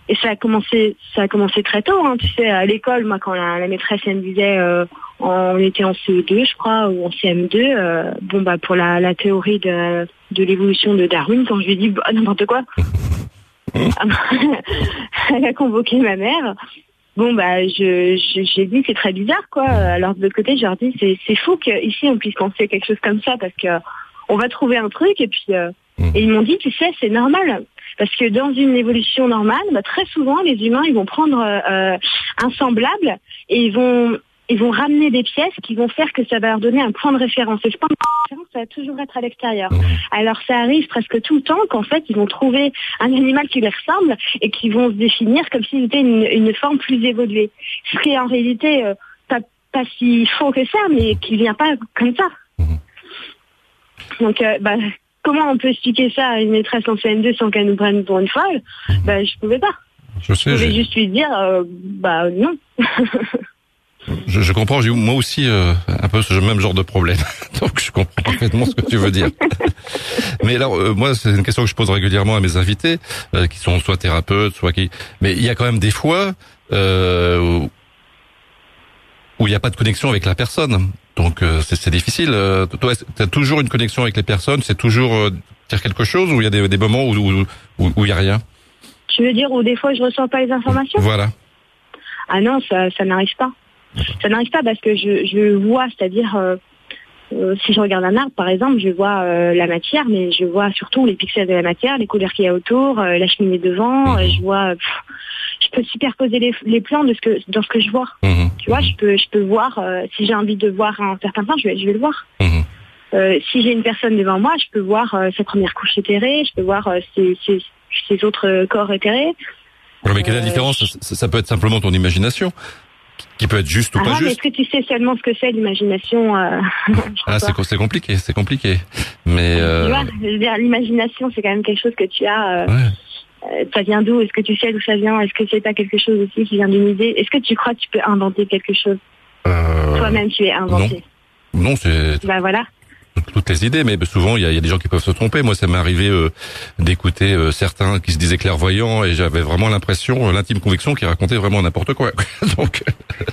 [SPEAKER 2] Et ça a commencé, ça a commencé très tôt. Hein, tu sais, à l'école, moi, quand la, maîtresse elle me disait, euh, on était en CE2, je crois, ou en CM2, euh, bon bah pour la, la théorie de, de l'évolution de Darwin, quand je lui ai dit bah, n'importe quoi, <laughs> <laughs> elle a convoqué ma mère. Bon bah je j'ai dit c'est très bizarre quoi. Alors de l'autre côté, j'ai dit c'est c'est fou qu'ici on puisse penser quelque chose comme ça parce que on va trouver un truc et puis euh, mmh. et ils m'ont dit tu sais c'est normal parce que dans une évolution normale, bah, très souvent les humains ils vont prendre euh, un semblable et ils vont ils vont ramener des pièces qui vont faire que ça va leur donner un point de référence. Et ce point de référence, ça va toujours être à l'extérieur. Mmh. Alors ça arrive presque tout le temps qu'en fait, ils vont trouver un animal qui leur ressemble et qui vont se définir comme s'il était une, forme plus évoluée. Ce qui est en réalité euh, pas, pas si faux que ça, mais qui vient pas comme ça. Mmh. Donc, euh, bah, comment on peut expliquer ça à une maîtresse en CN2 sans qu'elle nous prenne pour une folle? Bah, Je pouvais pas. Je, sais, je pouvais juste lui dire, euh, bah non. <laughs>
[SPEAKER 1] Je, je, comprends, j'ai moi aussi euh, un peu ce même genre de problème. <laughs> Donc je comprends parfaitement ce que tu veux dire. <laughs> Mais alors euh, moi c'est une question que je pose régulièrement à mes invités euh, qui sont soit thérapeutes, soit qui mais il y a quand même des fois où il n'y a pas de connexion avec la personne. Donc c'est difficile. toi tu as toujours une connexion avec les personnes, c'est toujours dire quelque chose ou il y a des, des moments où où, où, où il y a rien?
[SPEAKER 2] Tu veux dire où des fois je reçois pas les informations?
[SPEAKER 1] Voilà.
[SPEAKER 2] Ah non, ça ça n'arrive pas. Ça n'arrive pas parce que je, je vois, c'est-à-dire euh, euh, si je regarde un arbre, par exemple, je vois euh, la matière, mais je vois surtout les pixels de la matière, les couleurs qu'il y a autour, la cheminée devant. Mhm. je vois, je peux superposer les, les, plans de ce que dans ce que je vois. Mhm. Tu vois, je peux, je peux voir. si j'ai envie de voir un certain plan, je vais, je vais le voir. Mhm. si j'ai une personne devant moi, je peux voir sa première couche éthérée, je peux voir ses, ses, ses, autres corps éthérés.
[SPEAKER 1] mais quelle est la différence? Ça peut être simplement ton imagination qui peut être juste ou pas ah, juste.
[SPEAKER 2] Est-ce que tu sais seulement ce que c'est l'imagination euh, <laughs>
[SPEAKER 1] Ah, c'est compliqué, c'est compliqué. Mais
[SPEAKER 2] euh... l'imagination, c'est quand même quelque chose que tu as. Euh, euh, ça vient d'où? Est-ce que tu sais d'où ça vient? Est-ce que c'est pas quelque chose aussi qui vient d'une idée? Est-ce que tu crois que tu peux inventer quelque chose? Toi-même, tu es inventé.
[SPEAKER 1] Non, non c'est.
[SPEAKER 2] Bah voilà
[SPEAKER 1] toutes les idées, mais souvent il y a, des gens qui peuvent se tromper. Moi, ça m'est arrivé euh, d'écouter euh, certains qui se disaient clairvoyants et j'avais vraiment l'impression, euh, l'intime conviction qu'ils racontaient vraiment n'importe quoi. <laughs> Donc,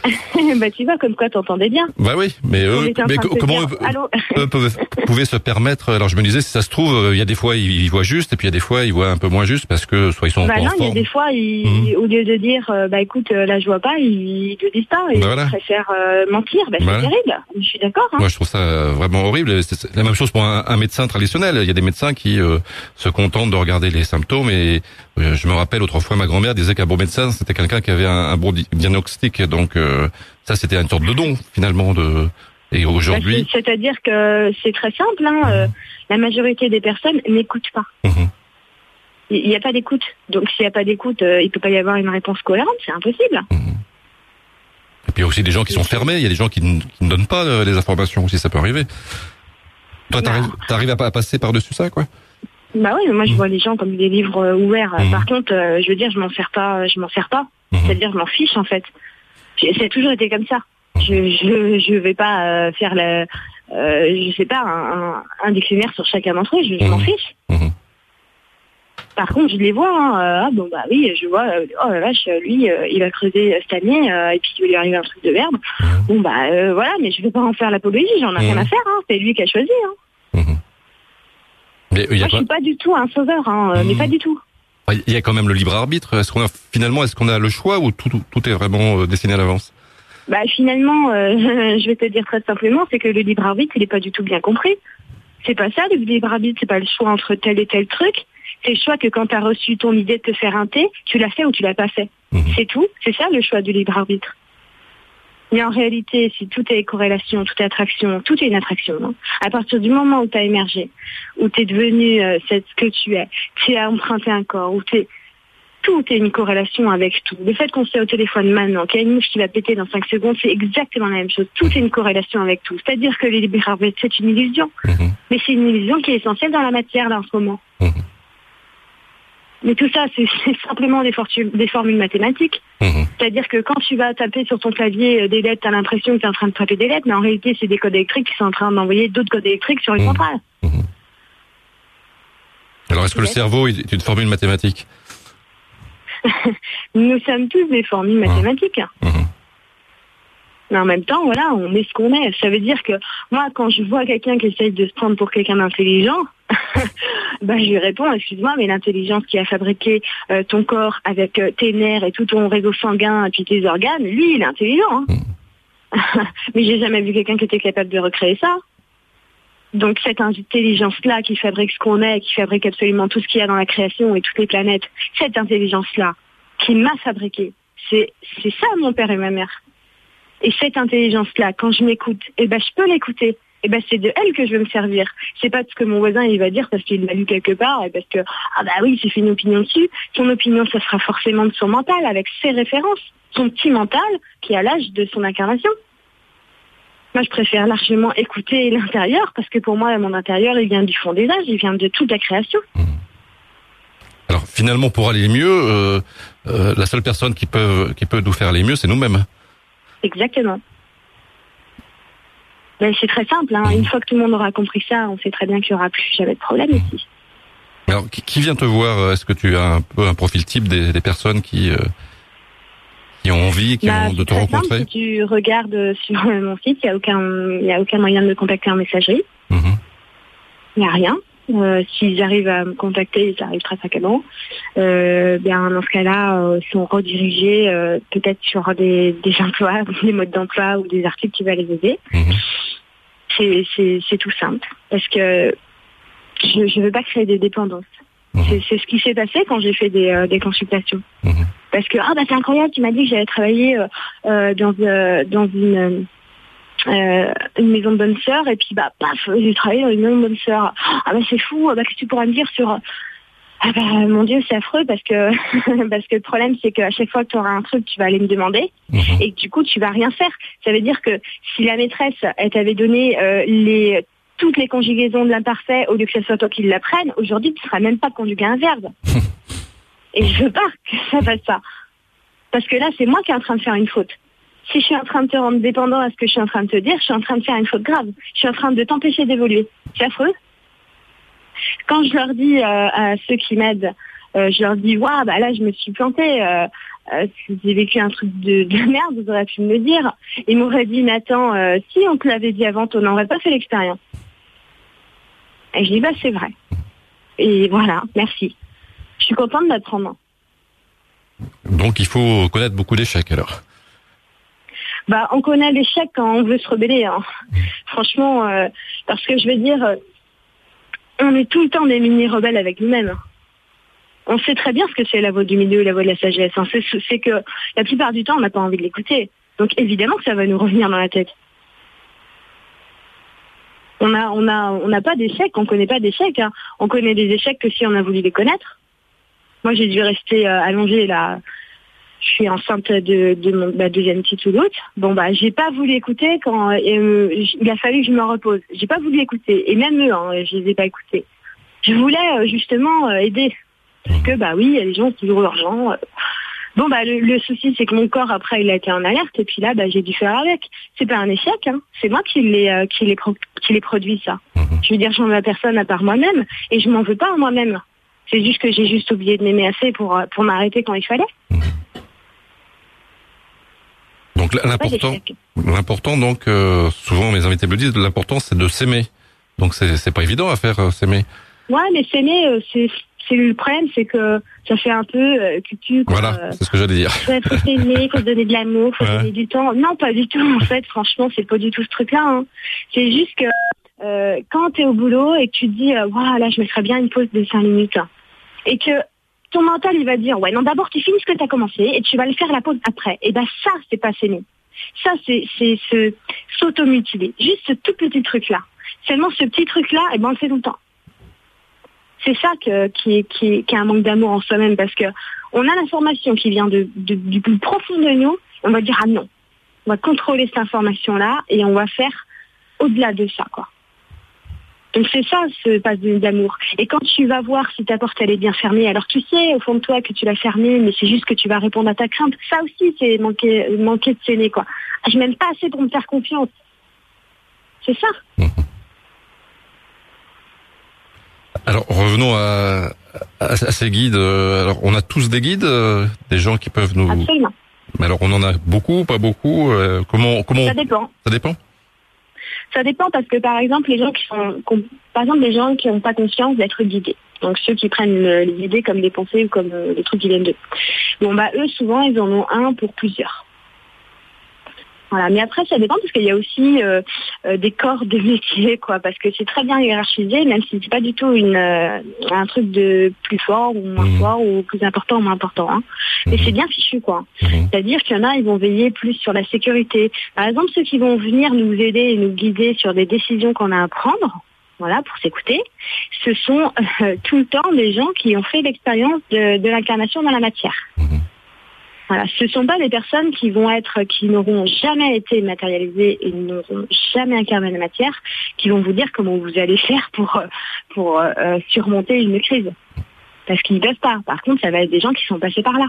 [SPEAKER 1] <laughs>
[SPEAKER 2] bah tu vois, comme quoi t'entendais bien.
[SPEAKER 1] Bah oui, mais eux, mais comment eux, peuvent, <laughs> pouvaient se permettre Alors je me disais, si ça se trouve, il y a des fois ils, voient juste et puis il y a des fois ils voient un peu moins juste parce que soit ils sont
[SPEAKER 2] bah non, il y a des fois, ils, mmh. au lieu de dire, bah écoute, là je vois pas, ils ne disent pas, ils bah préfèrent mentir. Bah, c'est terrible. Je suis d'accord. Hein.
[SPEAKER 1] Moi, je trouve ça vraiment horrible la même chose pour un, médecin traditionnel. Il y a des médecins qui euh, se contentent de regarder les symptômes et euh, je me rappelle autrefois ma grand-mère disait qu'un bon médecin c'était quelqu'un qui avait un, bon diagnostic. Donc euh, ça c'était une sorte de don finalement de. Et aujourd'hui.
[SPEAKER 2] Bah, c'est-à-dire que c'est très simple. Hein, la majorité des personnes n'écoutent pas. Mhm. Il n'y a pas d'écoute. Donc s'il n'y a pas d'écoute, il peut pas y avoir une réponse cohérente. C'est impossible. Mhm.
[SPEAKER 1] Et puis il y a aussi des gens qui sont fermés. Il y a des gens qui, ne donnent pas les informations aussi. Ça peut arriver. Toi, t'arrives, à, passer par-dessus ça, quoi?
[SPEAKER 2] Bah oui, moi je mmh. vois les gens comme des livres euh, ouverts. Mmh. Par contre, euh, je veux dire, je m'en sers pas, je m'en sers pas. Mmh. C'est-à-dire, je m'en fiche en fait. Ça a toujours été comme ça. Je je, je vais pas euh, faire le, je sais pas, un, un, dictionnaire sur chacun d'entre eux. Je, m'en fiche. Par contre, je les vois. Hein, ah bon bah oui, je vois. oh la vache, lui, il a creusé cette année et puis il va lui arriver un truc de merde. Bon bah voilà, mais je vais pas en faire l'apologie. J'en ai rien à faire. Hein, c'est lui qui a choisi. Hein. Mhm. Mais, Moi, je suis pas du tout un sauveur, hein, mais pas mhm. du tout.
[SPEAKER 1] Il y a quand même le libre arbitre. Est-ce qu'on a finalement, est-ce qu'on a le choix ou tout, tout est vraiment euh, dessiné à l'avance?
[SPEAKER 2] Bah finalement, euh, <laughs> je vais te dire très simplement, c'est que le libre arbitre, il est pas du tout bien compris. C'est pas ça le libre arbitre, c'est pas le choix entre tel et tel truc. C'est le choix que quand tu as reçu ton idée de te faire un thé, tu l'as fait ou tu l'as pas fait. Mhm. C'est tout. C'est ça le choix du libre arbitre. Mais en réalité, si tout est corrélation, tout est attraction, tout est une attraction. Non à partir du moment où tu as émergé, où tu es devenu euh, ce que tu es, tu as emprunté un corps, où tu tout est une corrélation avec tout. Le fait qu'on soit au téléphone maintenant, qu'il y a une mouche qui va péter dans 5 secondes, c'est exactement la même chose. Tout est une corrélation avec tout. C'est-à-dire que les libéraux, c'est une illusion. Mhm. Mais c'est une illusion qui est essentielle dans la matière, là, en ce moment. Mhm. Mais tout ça, c'est <laughs> simplement des, des, formules mathématiques. Mhm. C'est-à-dire que quand tu vas taper sur ton clavier euh, des lettres, tu as l'impression que tu es en train de taper des lettres, mais en réalité, c'est des codes électriques qui sont en train d'envoyer d'autres codes électriques sur une mhm. centrale. Mhm.
[SPEAKER 1] Alors, est-ce que le cerveau est une formule mathématique? <laughs>
[SPEAKER 2] Nous sommes tous des formules mathématiques. Mais en même temps, voilà, on est ce qu'on est. Ça veut dire que moi, quand je vois quelqu'un qui essaye de se prendre pour quelqu'un d'intelligent, <laughs> bah, je lui réponds, excuse-moi, mais l'intelligence qui a fabriqué euh, ton corps avec euh, tes nerfs et tout ton réseau sanguin et puis tes organes, lui, il est intelligent. Hein. Mm. <laughs> mais j'ai jamais vu quelqu'un qui était capable de recréer ça. Donc cette intelligence-là qui fabrique ce qu'on est, qui fabrique absolument tout ce qu'il y a dans la création et toutes les planètes, cette intelligence-là qui m'a fabriqué, c'est ça mon père et ma mère. Et cette intelligence-là, quand je m'écoute, eh ben, je peux l'écouter. Eh ben, c'est de elle que je veux me servir. C'est pas ce que mon voisin il va dire parce qu'il l'a lu quelque part et parce que ah bah oui, j'ai fait une opinion dessus. Son opinion, ça sera forcément de son mental avec ses références, son petit mental qui a l'âge de son incarnation. Moi, je préfère largement écouter l'intérieur parce que pour moi, mon intérieur, il vient du fond des âges, il vient de toute la création. Mmh.
[SPEAKER 1] Alors finalement, pour aller mieux, euh, euh, la seule personne qui peut qui peut nous faire aller mieux, c'est nous-mêmes.
[SPEAKER 2] Exactement. Ben, c'est très simple. Hein. Une fois que tout le monde aura compris ça, on sait très bien qu'il n'y aura plus jamais de problème ici.
[SPEAKER 1] Alors, qui vient te voir? Est-ce que tu as un peu un profil type des, personnes qui euh, qui ont envie, qui bah, ont de te rencontrer?
[SPEAKER 2] Si tu regardes sur mon site, il n'y a aucun a aucun moyen de me contacter en messagerie. Mhm. Il n'y a rien. Euh, s'ils arrivent à me contacter, ça arrive très fréquemment. Euh, bien dans ce cas-là, euh, sont redirigés euh, peut-être sur des, des emplois, <laughs> des modes d'emploi ou des articles qui vont les aider. Mhm. C'est tout simple parce que je ne veux pas créer des dépendances. Mhm. C'est ce qui s'est passé quand j'ai fait des, des consultations. Mhm. Parce que ah bah c'est incroyable, tu m'as dit que j'allais travailler dans dans une euh, une maison de bonne sœur et puis bah paf j'ai travaillé dans une maison de bonne sœur. Ah bah c'est fou bah qu'est-ce que tu pourras me dire sur ah bah mon dieu c'est affreux parce que <laughs> parce que le problème c'est qu'à chaque fois que tu auras un truc tu vas aller me demander mhm. et du coup tu vas rien faire. Ça veut dire que si la maîtresse elle t'avait donné euh, les toutes les conjugaisons de l'imparfait au lieu que ce soit toi qui l'apprenne aujourd'hui tu ne seras même pas conjugué un verbe. <laughs> Et je veux pas que ça fasse ça. Parce que là c'est moi qui est en train de faire une faute si je suis en train de te rendre dépendant à ce que je suis en train de te dire, je suis en train de faire une faute grave. Je suis en train de t'empêcher d'évoluer. C'est affreux. Quand je leur dis euh, à ceux qui m'aident, euh, je leur dis, waouh, bah là, je me suis plantée. Euh, j'ai vécu un truc de, merde, vous auriez pu me le dire. Ils m'auraient dit, Nathan, si on te l'avait dit avant, on n'aurait pas fait l'expérience. Et je dis, bah c'est vrai. Et voilà, merci. Je suis contente d'apprendre.
[SPEAKER 1] Donc il faut connaître beaucoup d'échecs alors
[SPEAKER 2] bah, on connaît l'échec quand on veut se rebeller. Hein. Franchement, euh, parce que je veux dire, euh, on est tout le temps des mini-rebelles avec nous-mêmes. On sait très bien ce que c'est la voix du milieu la voix de la sagesse. Hein. C'est que la plupart du temps, on n'a pas envie de l'écouter. Donc évidemment que ça va nous revenir dans la tête. On n'a on a, on pas d'échecs, on connaît pas d'échecs. Hein. On connaît des échecs que si on a voulu les connaître. Moi, j'ai dû rester euh, allongée là je suis enceinte de, de mon, ma deuxième petite ou l'autre. Bon bah j'ai pas voulu écouter quand euh, il a fallu que je me repose. J'ai pas voulu écouter et même eux, hein, je les ai pas écoutés. Je voulais euh, justement euh, aider parce que bah oui, il y a des gens qui ont l'argent. Bon bah le, souci c'est que mon corps après il a été en alerte et puis là bah j'ai dû faire avec. C'est pas un échec, hein. c'est moi qui l'ai qui l'ai qui produit ça. Je veux dire j'en veux à personne à part moi-même et je m'en veux pas à moi-même. C'est juste que j'ai juste oublié de m'aimer assez pour pour m'arrêter quand il fallait.
[SPEAKER 1] Donc l'important, l'important donc euh, souvent mes invités me disent, l'important c'est de s'aimer. Donc c'est c'est pas évident à faire euh, s'aimer.
[SPEAKER 2] Ouais, mais s'aimer euh, c'est c'est le problème, c'est que ça fait un peu euh, cucu.
[SPEAKER 1] Voilà, c'est ce que j'allais dire.
[SPEAKER 2] Il faut s'aimer, faut se donner de l'amour, faut donner du temps. Non, pas du tout. En fait, franchement, c'est pas du tout ce truc-là. Hein. C'est juste que euh, quand tu es au boulot et que tu te dis, voilà, là, je me ferais bien une pause de 5 minutes, et que ton mental, il va dire, ouais, non, d'abord, tu finis ce que tu as commencé et tu vas le faire la pause après. Et ben ça, c'est pas s'aimer. Ça, c'est se s'automutiler. Juste ce tout petit truc-là. Seulement ce petit truc-là, et ben on le fait tout le temps. C'est ça que, qui, est, qui, est, qui un manque d'amour en soi-même parce que on a l'information qui vient de, du plus profond de nous. on va dire, ah non, on va contrôler cette information-là et on va faire au-delà de ça, quoi. Donc c'est ça ce passe d'amour. Et quand tu vas voir si ta porte elle est bien fermée, alors tu sais au fond de toi que tu l'as fermée, mais c'est juste que tu vas répondre à ta crainte. Ça aussi c'est manquer, manquer de s'aimer quoi. Je m'aime pas assez pour me faire confiance. C'est ça. <laughs>
[SPEAKER 1] Alors revenons à, à, ces guides. Alors on a tous des guides, euh, des gens qui peuvent nous.
[SPEAKER 2] Absolument.
[SPEAKER 1] Mais alors on en a beaucoup, pas beaucoup. Euh, comment comment
[SPEAKER 2] Ça dépend.
[SPEAKER 1] Ça dépend?
[SPEAKER 2] Ça dépend parce que par exemple les gens qui sont, par exemple les gens qui n'ont pas conscience d'être guidés. Donc ceux qui prennent les idées comme des pensées ou comme euh, des trucs qui viennent d'eux. Bon bah eux souvent ils en ont un pour plusieurs. Mais après, ça dépend parce qu'il y a aussi euh, euh, des corps de <laughs> métier, quoi, parce que c'est très bien hiérarchisé, même si c'est pas du tout une, euh, un truc de plus fort ou moins mmh. fort ou plus important ou moins important. Hein. Mais c'est mmh. bien fichu, quoi. Mmh. C'est-à-dire qu'il y en a, ils vont veiller plus sur la sécurité. Par exemple, ceux qui vont venir nous aider et nous guider sur des décisions qu'on a à prendre, voilà, pour s'écouter, ce sont <laughs> tout le temps des gens qui ont fait l'expérience de, de l'incarnation dans la matière. Voilà, ce sont pas des personnes qui vont être, qui n'auront jamais été matérialisées et n'auront jamais incarné la matière, qui vont vous dire comment vous allez faire pour, pour euh, surmonter une crise. Parce qu'ils ne peuvent pas. Par contre, ça va être des gens qui sont passés par là.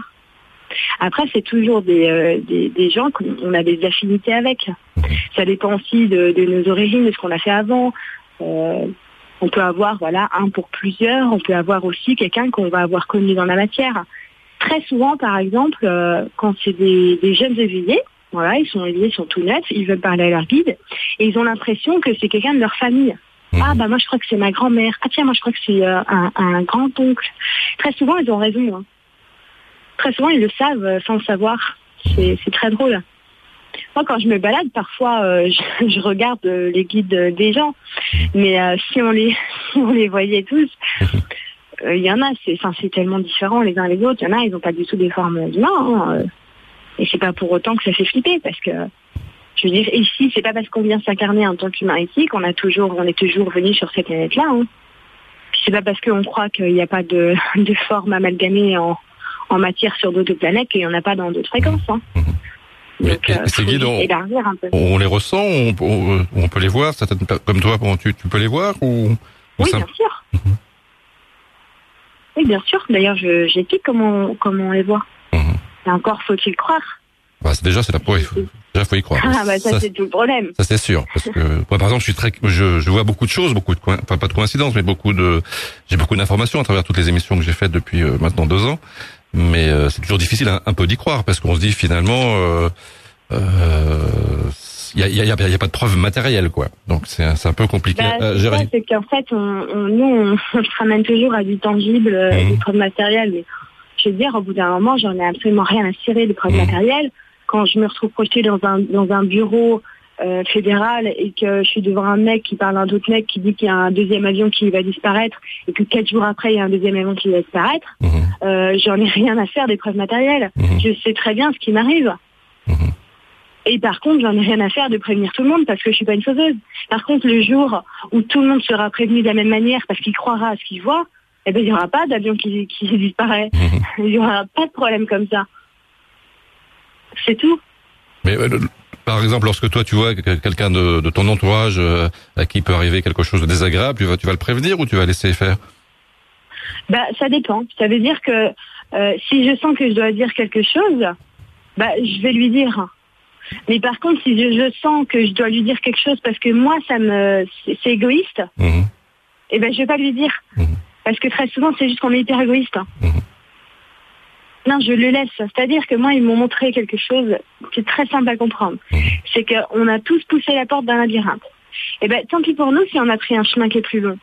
[SPEAKER 2] Après, c'est toujours des, euh, des, gens qu'on a des affinités avec. Ça dépend aussi de, nos origines, de ce qu'on a fait avant. Euh, on peut avoir voilà un pour plusieurs. On peut avoir aussi quelqu'un qu'on va avoir connu dans la matière très souvent, par exemple, euh, quand c'est des, jeunes éveillés, voilà, ils sont éveillés, ils sont tout neufs, ils veulent parler à leur guide, et ils ont l'impression que c'est quelqu'un de leur famille. Mhm. Ah bah moi je crois que c'est ma grand-mère. Ah tiens moi je crois que c'est euh, un, grand-oncle. Très souvent ils ont raison. Hein. Très souvent ils le savent euh, sans le savoir. C'est très drôle. Moi quand je me balade parfois <laughs> je, regarde les guides des gens. Mais si on les <laughs> si on les voyait tous, <laughs> il euh, y en a, c'est, c'est tellement différent les uns les autres. Il y en a, ils n'ont pas du tout des formes humaines. Hein, euh. et c'est pas pour autant que ça fait flipper, parce que je veux dire, ici, c'est pas parce qu'on vient s'incarner en tant qu'humain ici qu'on a toujours, on est toujours venu sur cette planète-là. Hein. C'est pas parce qu'on croit qu'il n'y a pas de, <laughs> de forme amalgamée en, en matière sur d'autres planètes qu'il n'y en a pas dans d'autres fréquences. Hein.
[SPEAKER 1] Donc, euh, ces guides, on, les ressent, on, peut les voir, comme toi, tu, tu peux les voir ou,
[SPEAKER 2] Oui, bien sûr. Oui, bien sûr. D'ailleurs, j'explique comment, comment on les voit. Mhm. Et encore, faut-il croire
[SPEAKER 1] bah, Déjà, c'est la preuve. Déjà, faut y croire.
[SPEAKER 2] Ah, bah, ça, c'est tout le problème.
[SPEAKER 1] Ça, c'est sûr. Parce que, moi, <laughs> par exemple, je suis très, je, je vois beaucoup de choses, beaucoup de, enfin, pas de coïncidences, mais beaucoup de, j'ai beaucoup d'informations à travers toutes les émissions que j'ai faites depuis euh, maintenant deux ans. Mais euh, c'est toujours difficile un, peu d'y croire parce qu'on se dit finalement, euh, euh il y a, y, a, y a, pas de preuves matérielles, quoi. Donc c'est un peu compliqué
[SPEAKER 2] bah, à gérer. C'est qu'en fait, on, on, nous, <laughs> on, se ramène toujours à du tangible, euh, mmh. des preuves matérielles. Mais je veux dire, au bout d'un moment, j'en ai absolument rien à cirer des preuves mmh. matérielles. Quand je me retrouve projetée dans un, dans un bureau euh, fédéral et que je suis devant un mec qui parle à un autre mec qui dit qu'il y a un deuxième avion qui va disparaître et que quatre jours après il y a un deuxième avion qui va disparaître, mmh. euh, j'en ai rien à faire des preuves matérielles. Je sais très bien ce qui m'arrive. Et par contre, j'en ai rien à faire de prévenir tout le monde parce que je suis pas une fauseuse. Par contre, le jour où tout le monde sera prévenu de la même manière parce qu'il croira à ce qu'il voit, eh ben, il n'y aura pas d'avion qui, qui <laughs> disparaît. il n'y aura pas de problème comme ça. C'est tout.
[SPEAKER 1] Mais euh, par exemple, lorsque toi tu vois quelqu'un de, de, ton entourage euh, à qui peut arriver quelque chose de désagréable, tu vas, tu vas le prévenir ou tu vas laisser faire?
[SPEAKER 2] Bah, ça dépend. Ça veut dire que euh, si je sens que je dois dire quelque chose, bah, je vais lui dire. Mais par contre, si je, sens que je dois lui dire quelque chose parce que moi, ça me, c'est égoïste, mhm. eh ben, je vais pas lui dire. Mhm. Parce que très souvent, c'est juste qu'on est hyper égoïste. Mhm. Non, je le laisse. C'est-à-dire que moi, ils m'ont montré quelque chose qui est très simple à comprendre. C'est qu'on a tous poussé la porte d'un labyrinthe. Eh ben, tant pis pour nous si on a pris un chemin qui est plus long.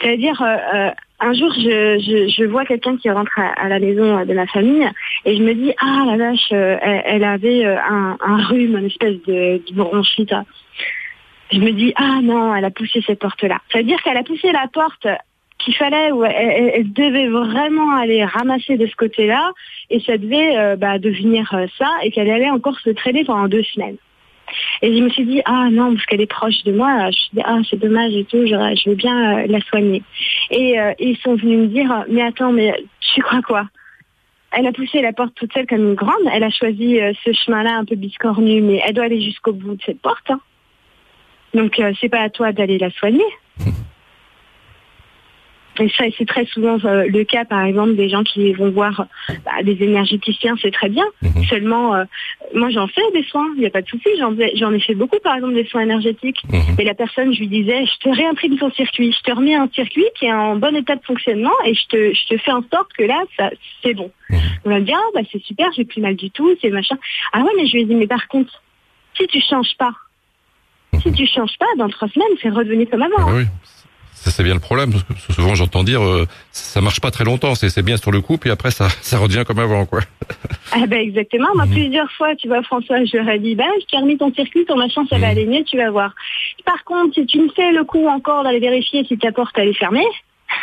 [SPEAKER 2] C'est-à-dire, euh, euh, un jour, je, vois quelqu'un qui rentre à, la maison de ma famille et je me dis, ah la vache, euh, elle, avait un, rhume, une espèce de, bronchite. Je me dis, ah non, elle a poussé cette porte-là. C'est-à-dire qu'elle a poussé la porte qu'il fallait, ou elle, devait vraiment aller ramasser de ce côté-là, et ça devait bah, devenir ça, et qu'elle allait encore se traîner pendant deux semaines. Et je me suis dit, ah non, parce qu'elle est proche de moi, je me suis dit, ah c'est dommage et tout, je, veux bien euh, la soigner. Et euh, ils sont venus me dire, mais attends, mais tu crois quoi? Elle a poussé la porte toute seule comme une grande. Elle a choisi euh, ce chemin-là un peu biscornu, mais elle doit aller jusqu'au bout de cette porte. Hein. Donc c'est pas à toi d'aller la soigner. <laughs> et ça, c'est très souvent euh, le cas, par exemple, des gens qui vont voir bah, des énergéticiens, c'est très bien. Mhm. Seulement, euh, moi, j'en fais des soins, il n'y a pas de souci. J'en ai fait beaucoup, par exemple, des soins énergétiques. Mhm. Et la personne, je lui disais, je te réimprime ton circuit, je te remets un circuit qui est en bon état de fonctionnement et je te, je te fais en sorte que là, ça, c'est bon. Mhm. On va me dire, ah, bah, c'est super, j'ai plus mal du tout, c'est machin. Ah ouais, mais je lui ai dit, mais par contre, si tu changes pas, si tu changes pas, dans trois semaines, c'est redevenu comme avant.
[SPEAKER 1] Ah oui. C'est bien le problème, parce que souvent j'entends dire euh, ça marche pas très longtemps, c'est bien sur le coup, puis après ça, <laughs> ça revient comme avant, quoi. <laughs>
[SPEAKER 2] Ah ben exactement, moi mhm. plusieurs fois, tu vois François, je leur ai dit, ben je t'ai remis ton circuit, ton machin, ça va mhm. aller mieux, tu vas voir. Par contre, si tu me fais le coup encore d'aller vérifier si ta porte elle est fermée,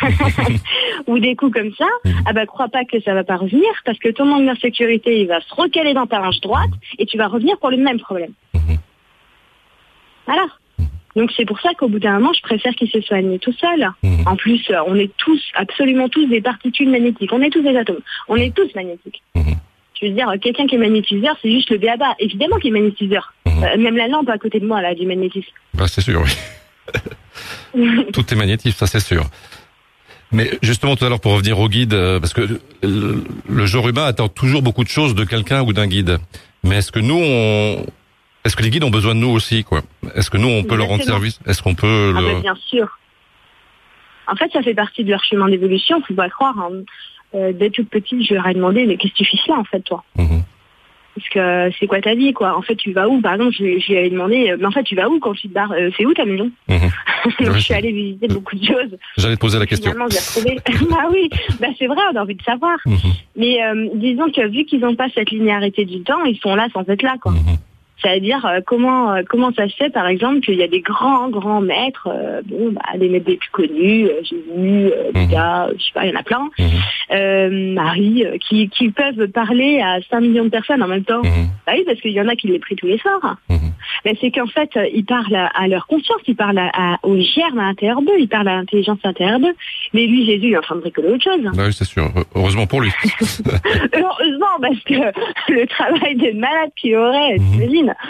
[SPEAKER 2] <laughs> ou des coups comme ça, mhm. ah ben crois pas que ça va pas revenir, parce que ton manque d'insécurité, il va se recaler dans ta range droite, et tu vas revenir pour le même problème. Voilà. Donc c'est pour ça qu'au bout d'un moment, je préfère qu'il se soigne tout seul. Mhm. En plus, euh, on est tous, absolument tous des particules magnétiques. On est tous des atomes. On est tous magnétiques. Mhm. Je veux dire, quelqu'un qui est magnétiseur, c'est juste le béaba. Évidemment qu'il est magnétiseur. Mhm. Euh, même la lampe à côté de moi, là, du magnétisme.
[SPEAKER 1] Bah, c'est sûr, oui. <laughs> tout est magnétique, ça c'est sûr. Mais justement, tout à l'heure, pour revenir au guide, euh, parce que le, le genre humain attend toujours beaucoup de choses de quelqu'un ou d'un guide. Mais est-ce que nous, on, est-ce que les guides ont besoin de nous aussi, quoi? Est-ce que nous, on peut leur rendre service? Est-ce qu'on peut
[SPEAKER 2] ah ben, Bien sûr. En fait, ça fait partie de leur chemin d'évolution. Faut pas croire. Hein. Euh, dès toute petite, je leur ai demandé, mais qu'est-ce que tu fais là, en fait, toi? Mhm. Parce que c'est quoi ta vie, quoi? En fait, tu vas où? Par exemple, je, lui ai demandé, euh, mais en fait, tu vas où quand tu te barres? Euh, C'est où ta maison? Mhm. <laughs> je suis allée visiter beaucoup de choses.
[SPEAKER 1] J'allais te poser la question.
[SPEAKER 2] Finalement, j'ai retrouvé. <laughs> bah oui, bah c'est vrai, on a envie de savoir. Mhm. Mais disons que vu qu'ils n'ont pas cette linéarité du temps, ils sont là sans être là, quoi. C'est-à-dire euh, comment euh, comment ça se fait par exemple qu'il y a des grands grands maîtres, euh, bon bah, des maîtres les plus connus, Jésus, mhm. gars, je sais pas, il y en a plein, mhm. Marie, qui, qui peuvent parler à 5 millions de personnes en même temps. Mhm. Bah oui, parce qu'il y en a qui les prient tous les soirs. Mais c'est qu'en fait, ils parlent à, leur conscience, ils parlent à, aux germes à l'intérieur d'eux, ils parlent à l'intelligence intérieure d'eux. Mais lui, Jésus, il est en train de bricoler autre chose.
[SPEAKER 1] Bah oui, c'est sûr. Heureusement pour lui. <laughs>
[SPEAKER 2] Heureusement, parce que <laughs> le travail des malades qu'il aurait,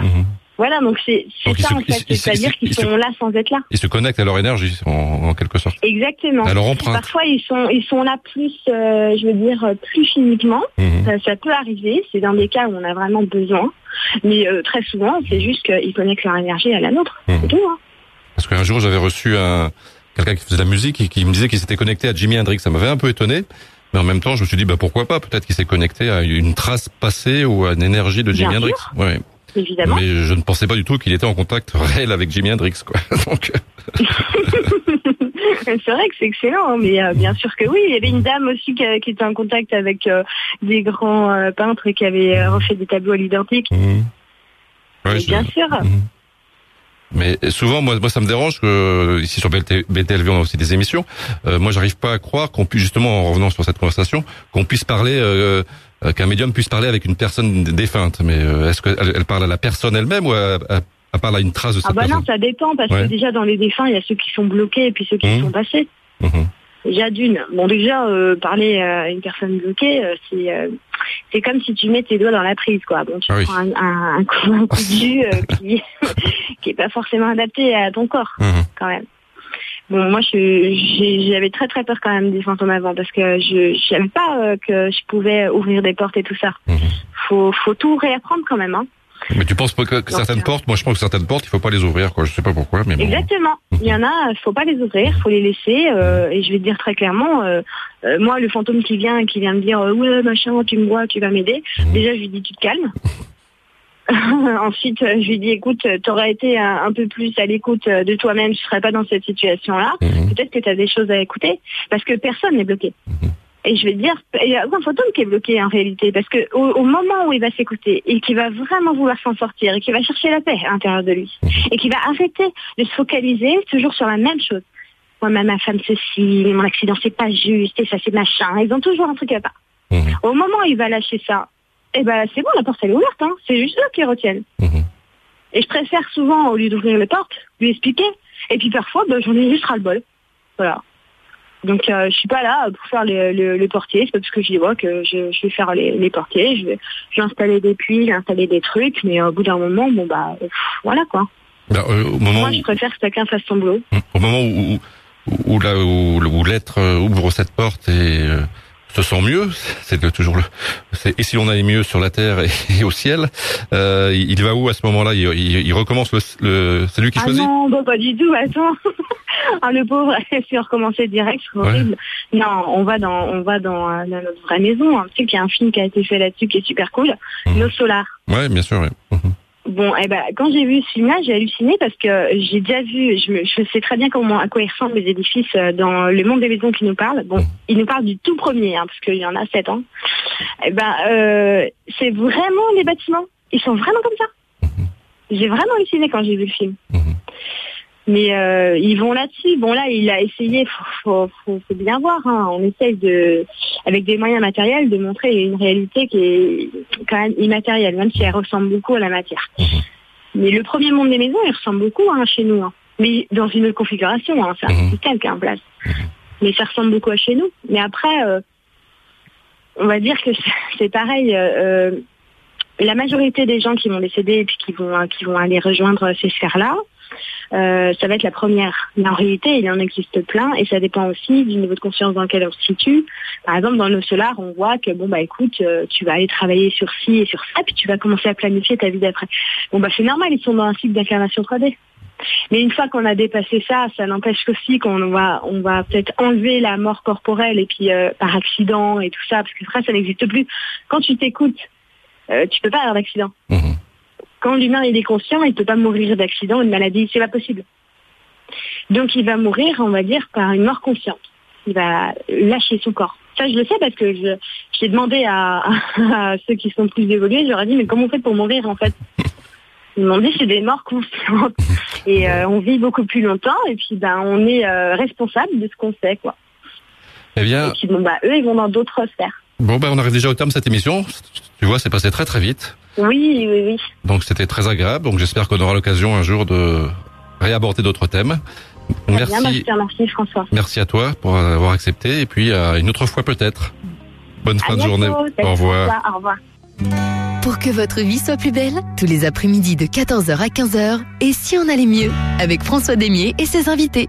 [SPEAKER 2] Mhm. Voilà, donc c'est ça en fait, c'est-à-dire qu'ils sont là sans être là.
[SPEAKER 1] Ils se connectent à leur énergie en, quelque sorte.
[SPEAKER 2] Exactement.
[SPEAKER 1] À leur empreinte.
[SPEAKER 2] Parfois ils sont ils sont là plus, euh, je veux dire plus chimiquement. Mhm. Ça, peut arriver, c'est dans des cas où on a vraiment besoin, mais euh, très souvent c'est juste qu'ils connectent leur énergie à la nôtre. C'est mhm. tout. Hein.
[SPEAKER 1] Parce qu'un jour j'avais reçu un quelqu'un qui faisait de la musique et qui me disait qu'il s'était connecté à Jimi Hendrix. Ça m'avait un peu étonné. Mais en même temps, je me suis dit, bah pourquoi pas? Peut-être qu'il s'est connecté à une trace passée ou à une énergie de Jimi Hendrix.
[SPEAKER 2] Ouais évidemment.
[SPEAKER 1] Mais je ne pensais pas du tout qu'il était en contact réel avec Jimi Hendrix, quoi. <laughs> Donc...
[SPEAKER 2] Euh. <laughs> c'est vrai que c'est excellent, mais euh, bien sûr que oui. Il y avait une dame aussi qui, qui était en contact avec euh, des grands peintres qui avaient refait des tableaux à l'identique. Mmh. bien sûr. Mmh.
[SPEAKER 1] Mais souvent, moi, moi, ça me dérange que ici sur BTLV, on a aussi des émissions. moi, j'arrive pas à croire qu'on puisse justement, en revenant sur cette conversation, qu'on puisse parler euh, qu'un médium puisse parler avec une personne défunte. Mais euh, est-ce qu'elle elle parle à la personne elle-même ou elle, parle à une trace de cette
[SPEAKER 2] ah bah non, ça dépend parce que déjà dans les défunts, il y a ceux qui sont bloqués et puis ceux qui mmh. sont passés. Mmh. Déjà d'une. Bon déjà euh, parler à une personne bloquée, c'est c'est comme si tu mets tes doigts dans la prise quoi. Bon tu ah prends un, un, coup, un coup de jus <laughs> qui <laughs> qui est pas forcément adapté à ton corps mmh. quand même. Bon, moi, j'avais très très peur quand même des fantômes avant parce que je savais pas euh, que je pouvais ouvrir des portes et tout ça. Il mhm. Faut, faut tout réapprendre quand même. Hein.
[SPEAKER 1] Mais tu penses que, certaines euh, portes, moi je pense que certaines portes, il faut pas les ouvrir, quoi. Je sais pas pourquoi, mais
[SPEAKER 2] Exactement. Il y en a, il faut pas les ouvrir, faut les laisser. Euh, et je vais te dire très clairement, moi le fantôme qui vient, qui vient me dire ouais machin, tu me vois, tu vas m'aider. Mhm. Déjà je lui dis tu te calmes. <laughs> Ensuite, je lui dis, écoute, tu aurais été un, peu plus à l'écoute de toi-même, tu serais pas dans cette situation-là. Mhm. Peut-être que tu as des choses à écouter, parce que personne n'est bloqué. Mhm. Et je vais dire, il y a un fantôme qui est bloqué en réalité, parce que au, moment où il va s'écouter et qu'il va vraiment vouloir s'en sortir et qu'il va chercher la paix à l'intérieur de lui mhm. et qu'il va arrêter de se focaliser toujours sur la même chose. Moi, ma femme ceci, mon accident c'est pas juste et ça c'est machin. Ils ont toujours un truc à part. Au moment où il va lâcher ça, eh ben c'est bon, la porte elle est ouverte, hein. c'est juste eux qui retiennent. Mhm. Et je préfère souvent, au lieu d'ouvrir les portes, lui expliquer. Et puis parfois, ben, j'en ai juste ras-le-bol. Voilà. Donc euh, je suis pas là pour faire les, les, portiers, c'est pas parce que je dis vois que je, vais faire les, portiers, je vais, installer des puits, installer des trucs, mais au bout d'un moment, bon bah voilà quoi.
[SPEAKER 1] Bah, euh, au moment
[SPEAKER 2] Moi je préfère que chacun fasse son boulot.
[SPEAKER 1] Au moment où, où, où, l'être ouvre cette porte et se sent mieux, c'est toujours le. Et si on allait mieux sur la terre et, au ciel, euh, il va où à ce moment-là? Il, il, recommence le, le c'est lui qui
[SPEAKER 2] ah
[SPEAKER 1] choisit?
[SPEAKER 2] Non, bah, pas du tout. Attends, <laughs> ah, le pauvre, <laughs> c'est recommencer direct, c'est horrible. Non, on va dans, on va dans, euh, notre vraie maison. Hein. Tu sais qu'il y a un film qui a été fait là-dessus qui est super cool, mmh. Nos Solar.
[SPEAKER 1] Ouais, bien sûr. Ouais. Mmh.
[SPEAKER 2] Bon, eh ben, quand j'ai vu ce film-là, j'ai halluciné parce que j'ai déjà vu, je, je, sais très bien comment, à quoi ils ressemblent les édifices euh, dans le monde des maisons qui nous parlent. Bon, ils nous parlent du tout premier, hein, parce qu'il y en a sept ans. Eh ben, euh, c'est vraiment les bâtiments. Ils sont vraiment comme ça. J'ai vraiment halluciné quand j'ai vu le film. Mais euh, ils vont là-dessus. Bon là, il a essayé. Faut, faut, faut, bien voir. Hein. On essaye de, avec des moyens matériels, de montrer une réalité qui est quand même immatérielle, même si elle ressemble beaucoup à la matière. Mhm. Mais le premier monde des maisons, il ressemble beaucoup hein, chez nous. Hein. Mais dans une autre configuration, hein, c'est un mhm. en place. Mhm. Mais ça ressemble beaucoup à chez nous. Mais après, euh, on va dire que c'est <laughs> pareil. Euh, la majorité des gens qui vont décéder et puis qui vont qui vont aller rejoindre ces sphères-là, euh, ça va être la première. Mais en réalité, il en existe plein et ça dépend aussi du niveau de conscience dans lequel on se situe. Par exemple, dans nos solars, on voit que bon bah écoute, euh, tu vas aller travailler sur ci et sur ça, puis tu vas commencer à planifier ta vie d'après. Bon bah c'est normal, ils sont dans un cycle d'incarnation 3D. Mais une fois qu'on a dépassé ça, ça n'empêche qu'aussi qu'on va, on va peut-être enlever la mort corporelle et puis euh, par accident et tout ça, parce que ça, ça n'existe plus. Quand tu t'écoutes, euh, tu peux pas avoir d'accident. Mmh quand l'humain est conscient, il ne peut pas mourir d'accident ou de maladie, c'est pas possible. Donc il va mourir, on va dire, par une mort consciente. Il va lâcher son corps. Ça, je le sais parce que je, j'ai demandé <laughs> à, ceux qui sont plus évolués, je leur ai dit, mais comment on fait pour mourir en fait? Ils m'ont dit, c'est des morts conscientes. <laughs> Et euh, on vit beaucoup plus longtemps et puis ben, on est euh, responsable de ce qu'on sait. quoi.
[SPEAKER 1] Eh bien...
[SPEAKER 2] Et puis bon, bah, eux, ils vont dans d'autres sphères.
[SPEAKER 1] Bon, ben, on arrive déjà au terme de cette émission. Tu vois, c'est passé très très vite.
[SPEAKER 2] Oui, oui, oui.
[SPEAKER 1] Donc c'était très agréable. Donc j'espère qu'on aura l'occasion un jour de réaborder d'autres thèmes.
[SPEAKER 2] Merci. merci, merci François.
[SPEAKER 1] Merci à toi pour avoir accepté et puis à une autre fois peut-être. Bonne fin de journée. Au revoir.
[SPEAKER 2] Au revoir.
[SPEAKER 3] Pour que votre vie soit plus belle, tous les après-midi de 14h à 15h, et si on allait mieux, avec François Demier et ses invités.